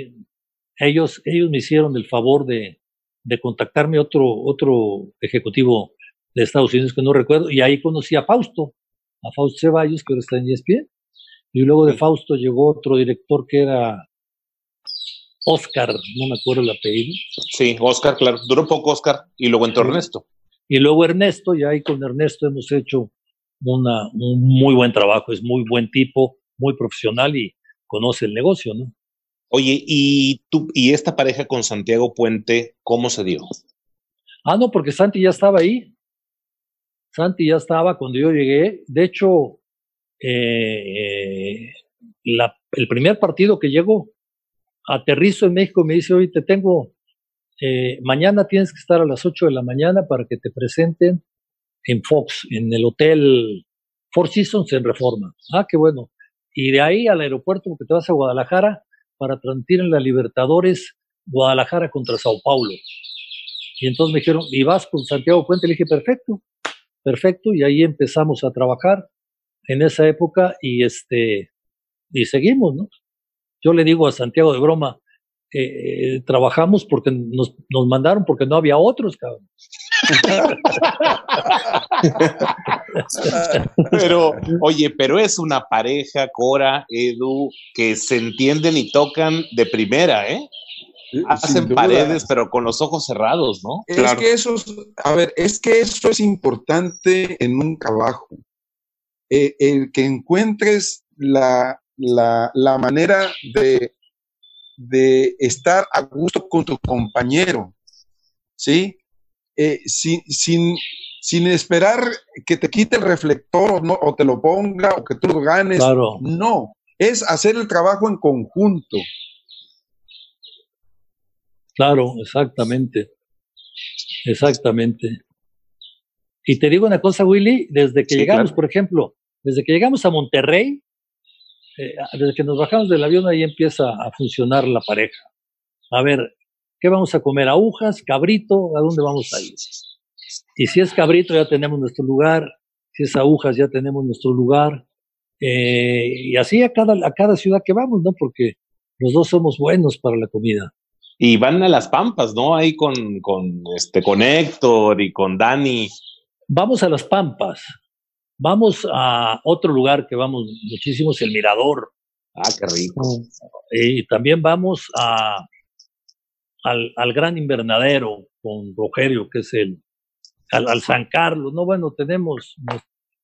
Ellos, ellos me hicieron el favor de, de contactarme otro, otro ejecutivo de Estados Unidos que no recuerdo, y ahí conocí a Fausto, a Fausto Ceballos, que ahora está en ESPN, y luego de Fausto llegó otro director que era Oscar, no me acuerdo el apellido. Sí, Oscar, claro, duró poco Oscar, y luego entró Ernesto. Y luego Ernesto, y ahí con Ernesto hemos hecho una, un muy buen trabajo, es muy buen tipo, muy profesional y conoce el negocio, ¿no? Oye, ¿y tú y esta pareja con Santiago Puente, cómo se dio? Ah, no, porque Santi ya estaba ahí. Santi ya estaba cuando yo llegué. De hecho, eh, el primer partido que llegó, aterrizo en México me dice, oye, te tengo, eh, mañana tienes que estar a las 8 de la mañana para que te presenten en Fox, en el hotel Four Seasons en Reforma. Ah, qué bueno. Y de ahí al aeropuerto, porque te vas a Guadalajara para transmitir en la Libertadores Guadalajara contra Sao Paulo. Y entonces me dijeron, ¿y vas con Santiago Puente? Le dije, perfecto perfecto, y ahí empezamos a trabajar en esa época y este y seguimos, ¿no? Yo le digo a Santiago de broma, eh, trabajamos porque nos, nos, mandaron porque no había otros, cabrón. Pero, oye, pero es una pareja, Cora, Edu, que se entienden y tocan de primera, ¿eh? hacen paredes, pero con los ojos cerrados, ¿no? Es que eso, a ver, es que eso es importante en un trabajo. Eh, el que encuentres la, la, la manera de, de, estar a gusto con tu compañero, ¿sí? Eh, sin, sin, sin, esperar que te quite el reflector o, no, o te lo ponga o que tú lo ganes. No, es hacer el trabajo en conjunto. Claro, exactamente. Exactamente. Y te digo una cosa, Willy, desde que llegamos, por ejemplo, desde que llegamos a Monterrey, eh, desde que nos bajamos del avión, ahí empieza a funcionar la pareja. A ver, ¿qué vamos a comer? ¿Agujas? ¿Cabrito? ¿A dónde vamos a ir? Y si es cabrito, ya tenemos nuestro lugar. Si es agujas, ya tenemos nuestro lugar. Eh, y así a cada, a cada ciudad que vamos, ¿no? Porque los dos somos buenos para la comida y van a las Pampas, ¿no? Ahí con, con, este, con Héctor y con Dani. Vamos a las Pampas. Vamos a otro lugar que vamos muchísimo, es el Mirador. Ah, qué rico. Y también vamos a, al, al Gran Invernadero con Rogerio, que es el, al, San Carlos. No, bueno, tenemos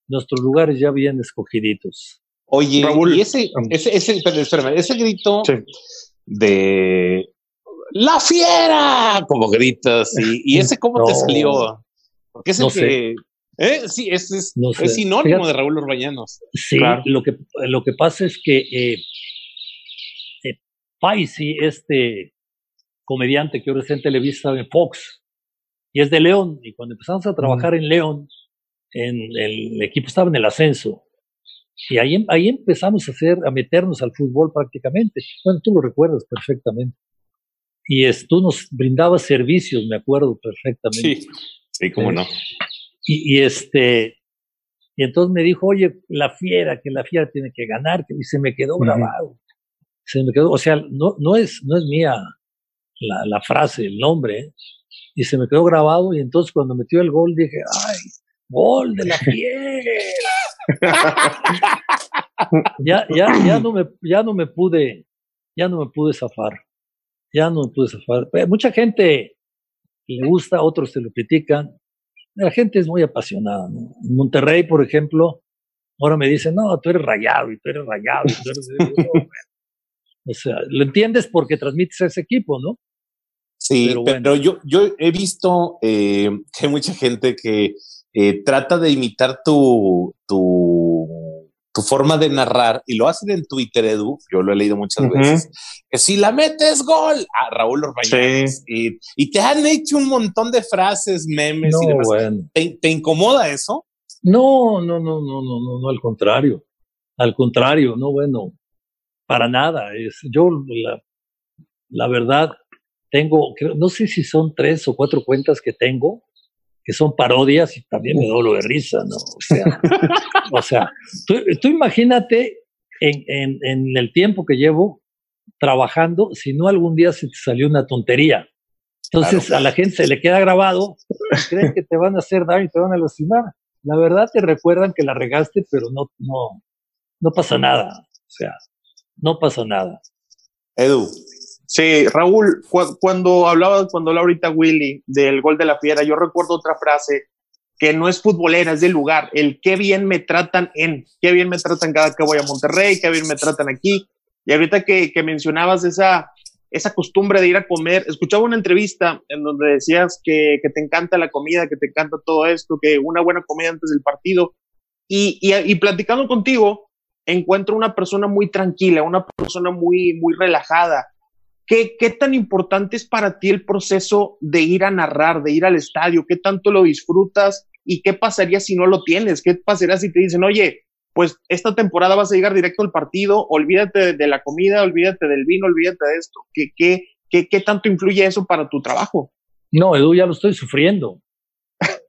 nuestros lugares ya bien escogiditos. Oye, Raúl, y ese, ese, ese, espérame, ese grito de ¡La fiera! Como gritas. ¿Y, y ese cómo te salió? Porque es el que. ¿eh? Sí, es, es, es sinónimo de Raúl Urbañanos. Sí, lo, que, lo que pasa es que eh, eh, Paisi, este comediante que ahora está en Televisa en Fox, y es de León, y cuando empezamos a trabajar en León, en el equipo estaba en el ascenso, y ahí, ahí empezamos a hacer, a meternos al fútbol prácticamente. Bueno, tú lo recuerdas perfectamente y es, tú nos brindabas servicios, me acuerdo perfectamente. Sí, sí, cómo no. Y, y, este, y entonces me dijo, oye, la fiera, que la fiera tiene que ganar, y se me quedó grabado. Se me quedó, o sea, no, no, es, no es mía la, frase, el nombre, y se me quedó grabado, y entonces cuando metió el gol dije, ay, gol de la fiera. ya, ya, ya no me, ya no me pude, ya no me pude zafar. Ya no me pude zafar. Mucha gente le gusta, otros se lo critican. La gente es muy apasionada. En Monterrey, por ejemplo, ahora me dicen, no, tú eres rayado y tú eres rayado. o sea, lo entiendes porque transmites a ese equipo, ¿no? Sí, pero, yo, yo he visto eh, que hay mucha gente que eh, trata de imitar tu, tu, tu, forma de narrar y lo hacen en Twitter, Edu. Yo lo he leído muchas veces. Que si la metes gol a Raúl Orbañanes y, y, te han hecho un montón de frases, memes y demás. ¿Te, incomoda eso? No, no, no, no, no, no, no, al contrario. Al contrario, no, bueno, para nada. Es, yo, la, la verdad, tengo, no sé si son tres o cuatro cuentas que tengo, que son parodias y también me doblo de risa, ¿no? O sea, o sea tú, imagínate en, en, en, el tiempo que llevo trabajando, si no algún día se te salió una tontería. Entonces a la gente se le queda grabado, creen que te van a hacer daño y te van a lastimar. La verdad te recuerdan que la regaste, pero no, no, no pasa nada. O sea, no pasa nada. Edu, Sí, Raúl, cuando hablaba, cuando hablaba ahorita Willy del gol de la fiera, yo recuerdo otra frase que no es futbolera, es del lugar, el qué bien me tratan en, qué bien me tratan cada que voy a Monterrey, qué bien me tratan aquí. Y ahorita que, que mencionabas esa, esa costumbre de ir a comer, escuchaba una entrevista en donde decías que, que, te encanta la comida, que te encanta todo esto, que una buena comida antes del partido. Y, y, y platicando contigo, encuentro una persona muy tranquila, una persona muy, muy relajada, ¿Qué, ¿Qué tan importante es para ti el proceso de ir a narrar, de ir al estadio? ¿Qué tanto lo disfrutas? ¿Y qué pasaría si no lo tienes? ¿Qué pasaría si te dicen, oye, pues esta temporada vas a llegar directo al partido, olvídate de la comida, olvídate del vino, olvídate de esto? ¿Qué, qué, qué, qué tanto influye eso para tu trabajo? No, Edu, ya lo estoy sufriendo.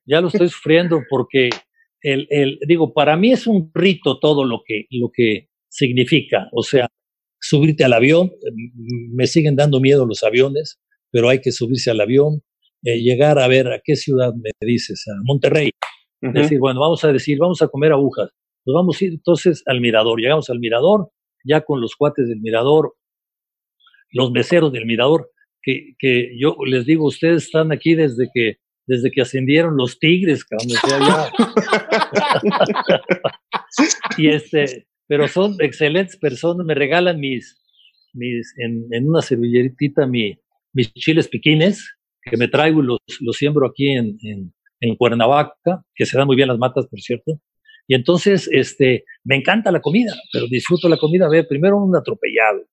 Ya lo estoy sufriendo porque, el, el, digo, para mí es un rito todo lo que, lo que significa. O sea, subirte al avión, me siguen dando miedo los aviones, pero hay que subirse al avión, eh, llegar a ver a qué ciudad me dices, a Monterrey. Decir, bueno, vamos a decir, vamos a comer agujas. Nos vamos a ir entonces al mirador. Llegamos al mirador, ya con los cuates del mirador, los meseros del mirador, que, que yo les digo, ustedes están aquí desde que desde que ascendieron los tigres, cabrón, y este, pero son excelentes personas, me regalan mis, mis en, una servilletita mi, mis chiles piquines, que me traigo y los, los siembro aquí en, en, en, Cuernavaca, que se dan muy bien las matas, por cierto. Y entonces, este, me encanta la comida, pero disfruto la comida. A ver, primero un atropellado,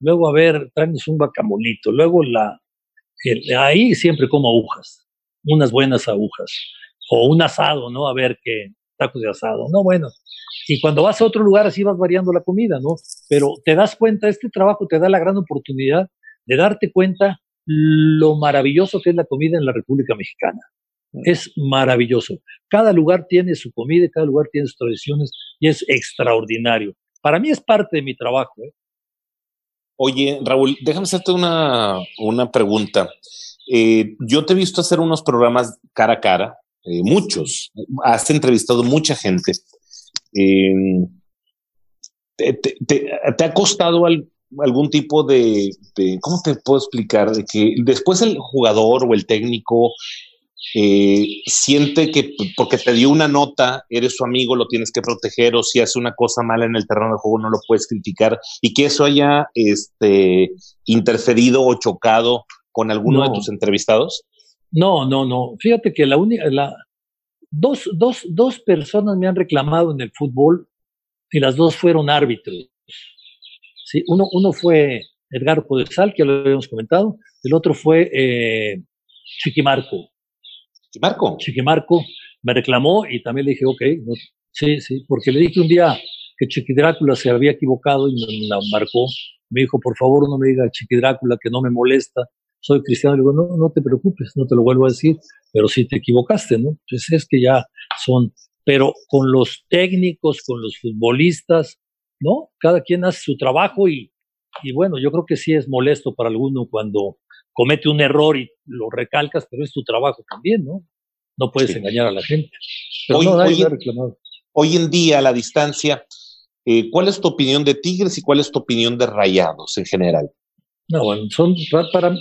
luego a ver, tráenos un bacamolito, luego la, ahí siempre como agujas, unas buenas agujas, o un asado, ¿no? A ver qué, tacos de asado, no, bueno, y cuando vas a otro lugar así vas variando la comida, ¿no? Pero te das cuenta, este trabajo te da la gran oportunidad de darte cuenta lo maravilloso que es la comida en la República Mexicana. Es maravilloso. Cada lugar tiene su comida, cada lugar tiene sus tradiciones y es extraordinario. Para mí es parte de mi trabajo. ¿eh? Oye, Raúl, déjame hacerte una, una pregunta. Eh, yo te he visto hacer unos programas cara a cara, eh, muchos. Has entrevistado mucha gente. Eh, te, ha costado algún tipo de, ¿cómo te puedo explicar? De que después el jugador o el técnico eh, siente que porque te dio una nota, eres su amigo, lo tienes que proteger, o si hace una cosa mala en el terreno de juego no lo puedes criticar, y que eso haya este, interferido o chocado con alguno de tus entrevistados? No, no, no. Fíjate que la única, la, dos, dos, dos personas me han reclamado en el fútbol y las dos fueron árbitros. Sí, uno, uno fue Edgar Podesal, que lo habíamos comentado, el otro fue eh, Chiquimarco. ¿Chiquimarco? Chiquimarco me reclamó y también le dije, ok, sí, sí, porque le dije un día que Chiqui Drácula se había equivocado y me la marcó. Me dijo, por favor, no me diga Chiqui Drácula, que no me molesta, soy cristiano. Le digo, no, no te preocupes, no te lo vuelvo a decir pero si te equivocaste, ¿no? Entonces pues es que ya son, pero con los técnicos, con los futbolistas, ¿no? Cada quien hace su trabajo y, y bueno, yo creo que sí es molesto para alguno cuando comete un error y lo recalcas, pero es tu trabajo también, ¿no? no puedes engañar a la gente. hoy, hoy, en día, a la distancia, eh, ¿cuál es tu opinión de Tigres y cuál es tu opinión de Rayados en general? No, bueno, son para,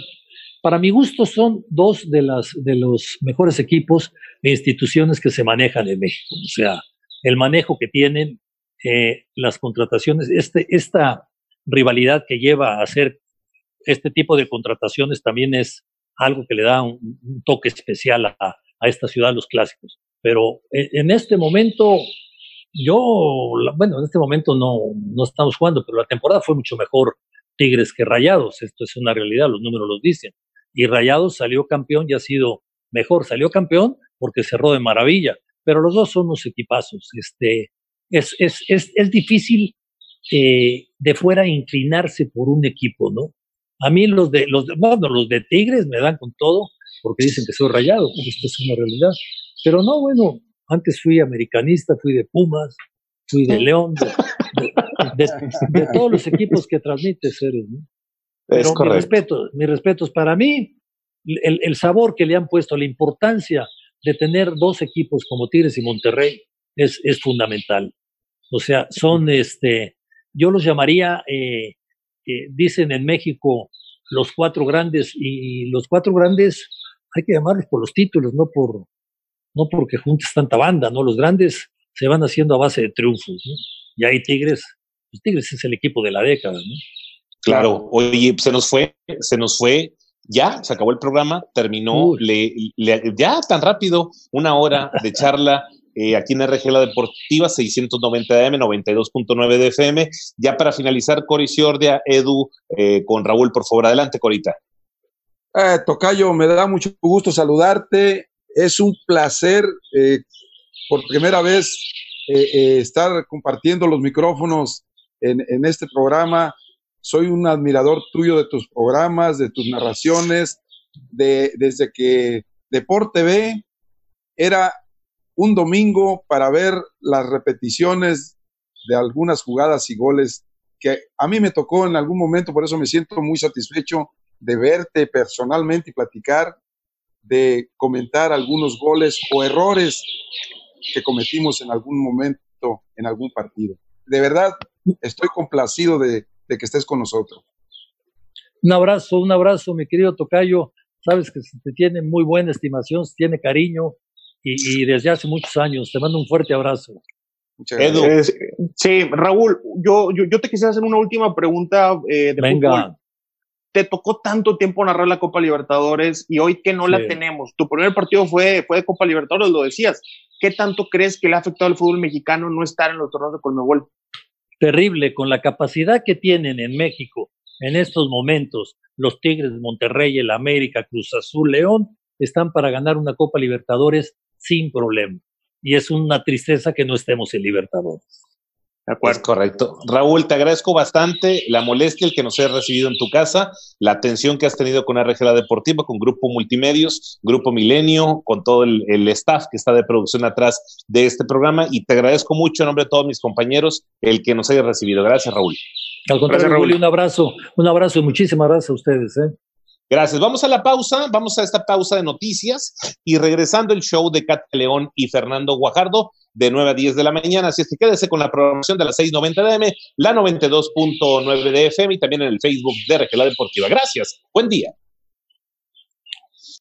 para mi gusto son dos de, las, de los mejores equipos e instituciones que se manejan en México. O sea, el manejo que tienen, eh, las contrataciones, este, esta rivalidad que lleva a hacer este tipo de contrataciones también es algo que le da un, toque especial a, esta ciudad, los clásicos. Pero en, este momento, yo, bueno, en este momento no, no estamos jugando, pero la temporada fue mucho mejor Tigres que Rayados. Esto es una realidad, los números los dicen. Y Rayados salió campeón y ha sido mejor. Salió campeón porque cerró de maravilla. Pero los dos son unos equipazos. Este, es, es, es, es difícil eh, de fuera inclinarse por un equipo, ¿no? A mí los de, los de, bueno, los de Tigres me dan con todo porque dicen que soy rayado, esto es una realidad. Pero no, bueno, antes fui americanista, fui de Pumas, fui de León, de, todos los equipos que transmite Seres, ¿no? Pero mi respeto, mi respeto es para mí, el, el, sabor que le han puesto, la importancia de tener dos equipos como Tigres y Monterrey es, es fundamental. O sea, son este, yo los llamaría, eh, dicen en México, los cuatro grandes, y los cuatro grandes hay que llamarlos por los títulos, no por no porque juntes tanta banda, ¿no? Los grandes se van haciendo a base de triunfos, ¿no? Y ahí Tigres, pues Tigres es el equipo de la década, ¿no? Claro, oye, se nos fue, se nos fue, ya, se acabó el programa, terminó, le, ya tan rápido, una hora de charla. Eh, aquí en RG La Deportiva, 690 AM, 92.9 de FM. Ya para finalizar, Cori Ciordia, Edu, eh, con Raúl, por favor, adelante, Corita. Eh, Tocayo, me da mucho gusto saludarte. Es un placer, por primera vez, estar compartiendo los micrófonos en, en este programa. Soy un admirador tuyo de tus programas, de tus narraciones, de, desde que Deporte B era un domingo para ver las repeticiones de algunas jugadas y goles que a mí me tocó en algún momento, por eso me siento muy satisfecho de verte personalmente y platicar, de comentar algunos goles o errores que cometimos en algún momento en algún partido. De verdad, estoy complacido de, que estés con nosotros. Un abrazo, un abrazo, mi querido Tocayo. Sabes que se te tiene muy buena estimación, se tiene cariño y, desde hace muchos años. Te mando un fuerte abrazo. Edu. sí, Raúl, yo, yo, te quisiera hacer una última pregunta eh, de Venga. Te tocó tanto tiempo narrar la Copa Libertadores y hoy que no la tenemos. Tu primer partido fue, fue de Copa Libertadores, lo decías. ¿Qué tanto crees que le ha afectado al fútbol mexicano no estar en los torneos de Conmebol? Terrible, con la capacidad que tienen en México en estos momentos los Tigres de Monterrey, el América, Cruz Azul, León, están para ganar una Copa Libertadores sin problema. Y es una tristeza que no estemos en Libertadores. De acuerdo. correcto. Raúl, te agradezco bastante la molestia, el que nos hayas recibido en tu casa, la atención que has tenido con RG Deportiva, con Grupo Multimedios, Grupo Milenio, con todo el, staff que está de producción atrás de este programa. Y te agradezco mucho en nombre de todos mis compañeros el que nos hayas recibido. Gracias, Raúl. Al contrario, Raúl, un abrazo, un abrazo y muchísimas gracias a ustedes. ¿eh? Gracias. Vamos a la pausa, vamos a esta pausa de noticias y regresando el show de Cat León y Fernando Guajardo de 9 a 10 de la mañana. Así es que quédese con la programación de las 6:90 de M, la 92.9 de FM y también en el Facebook de Regela Deportiva. Gracias. Buen día.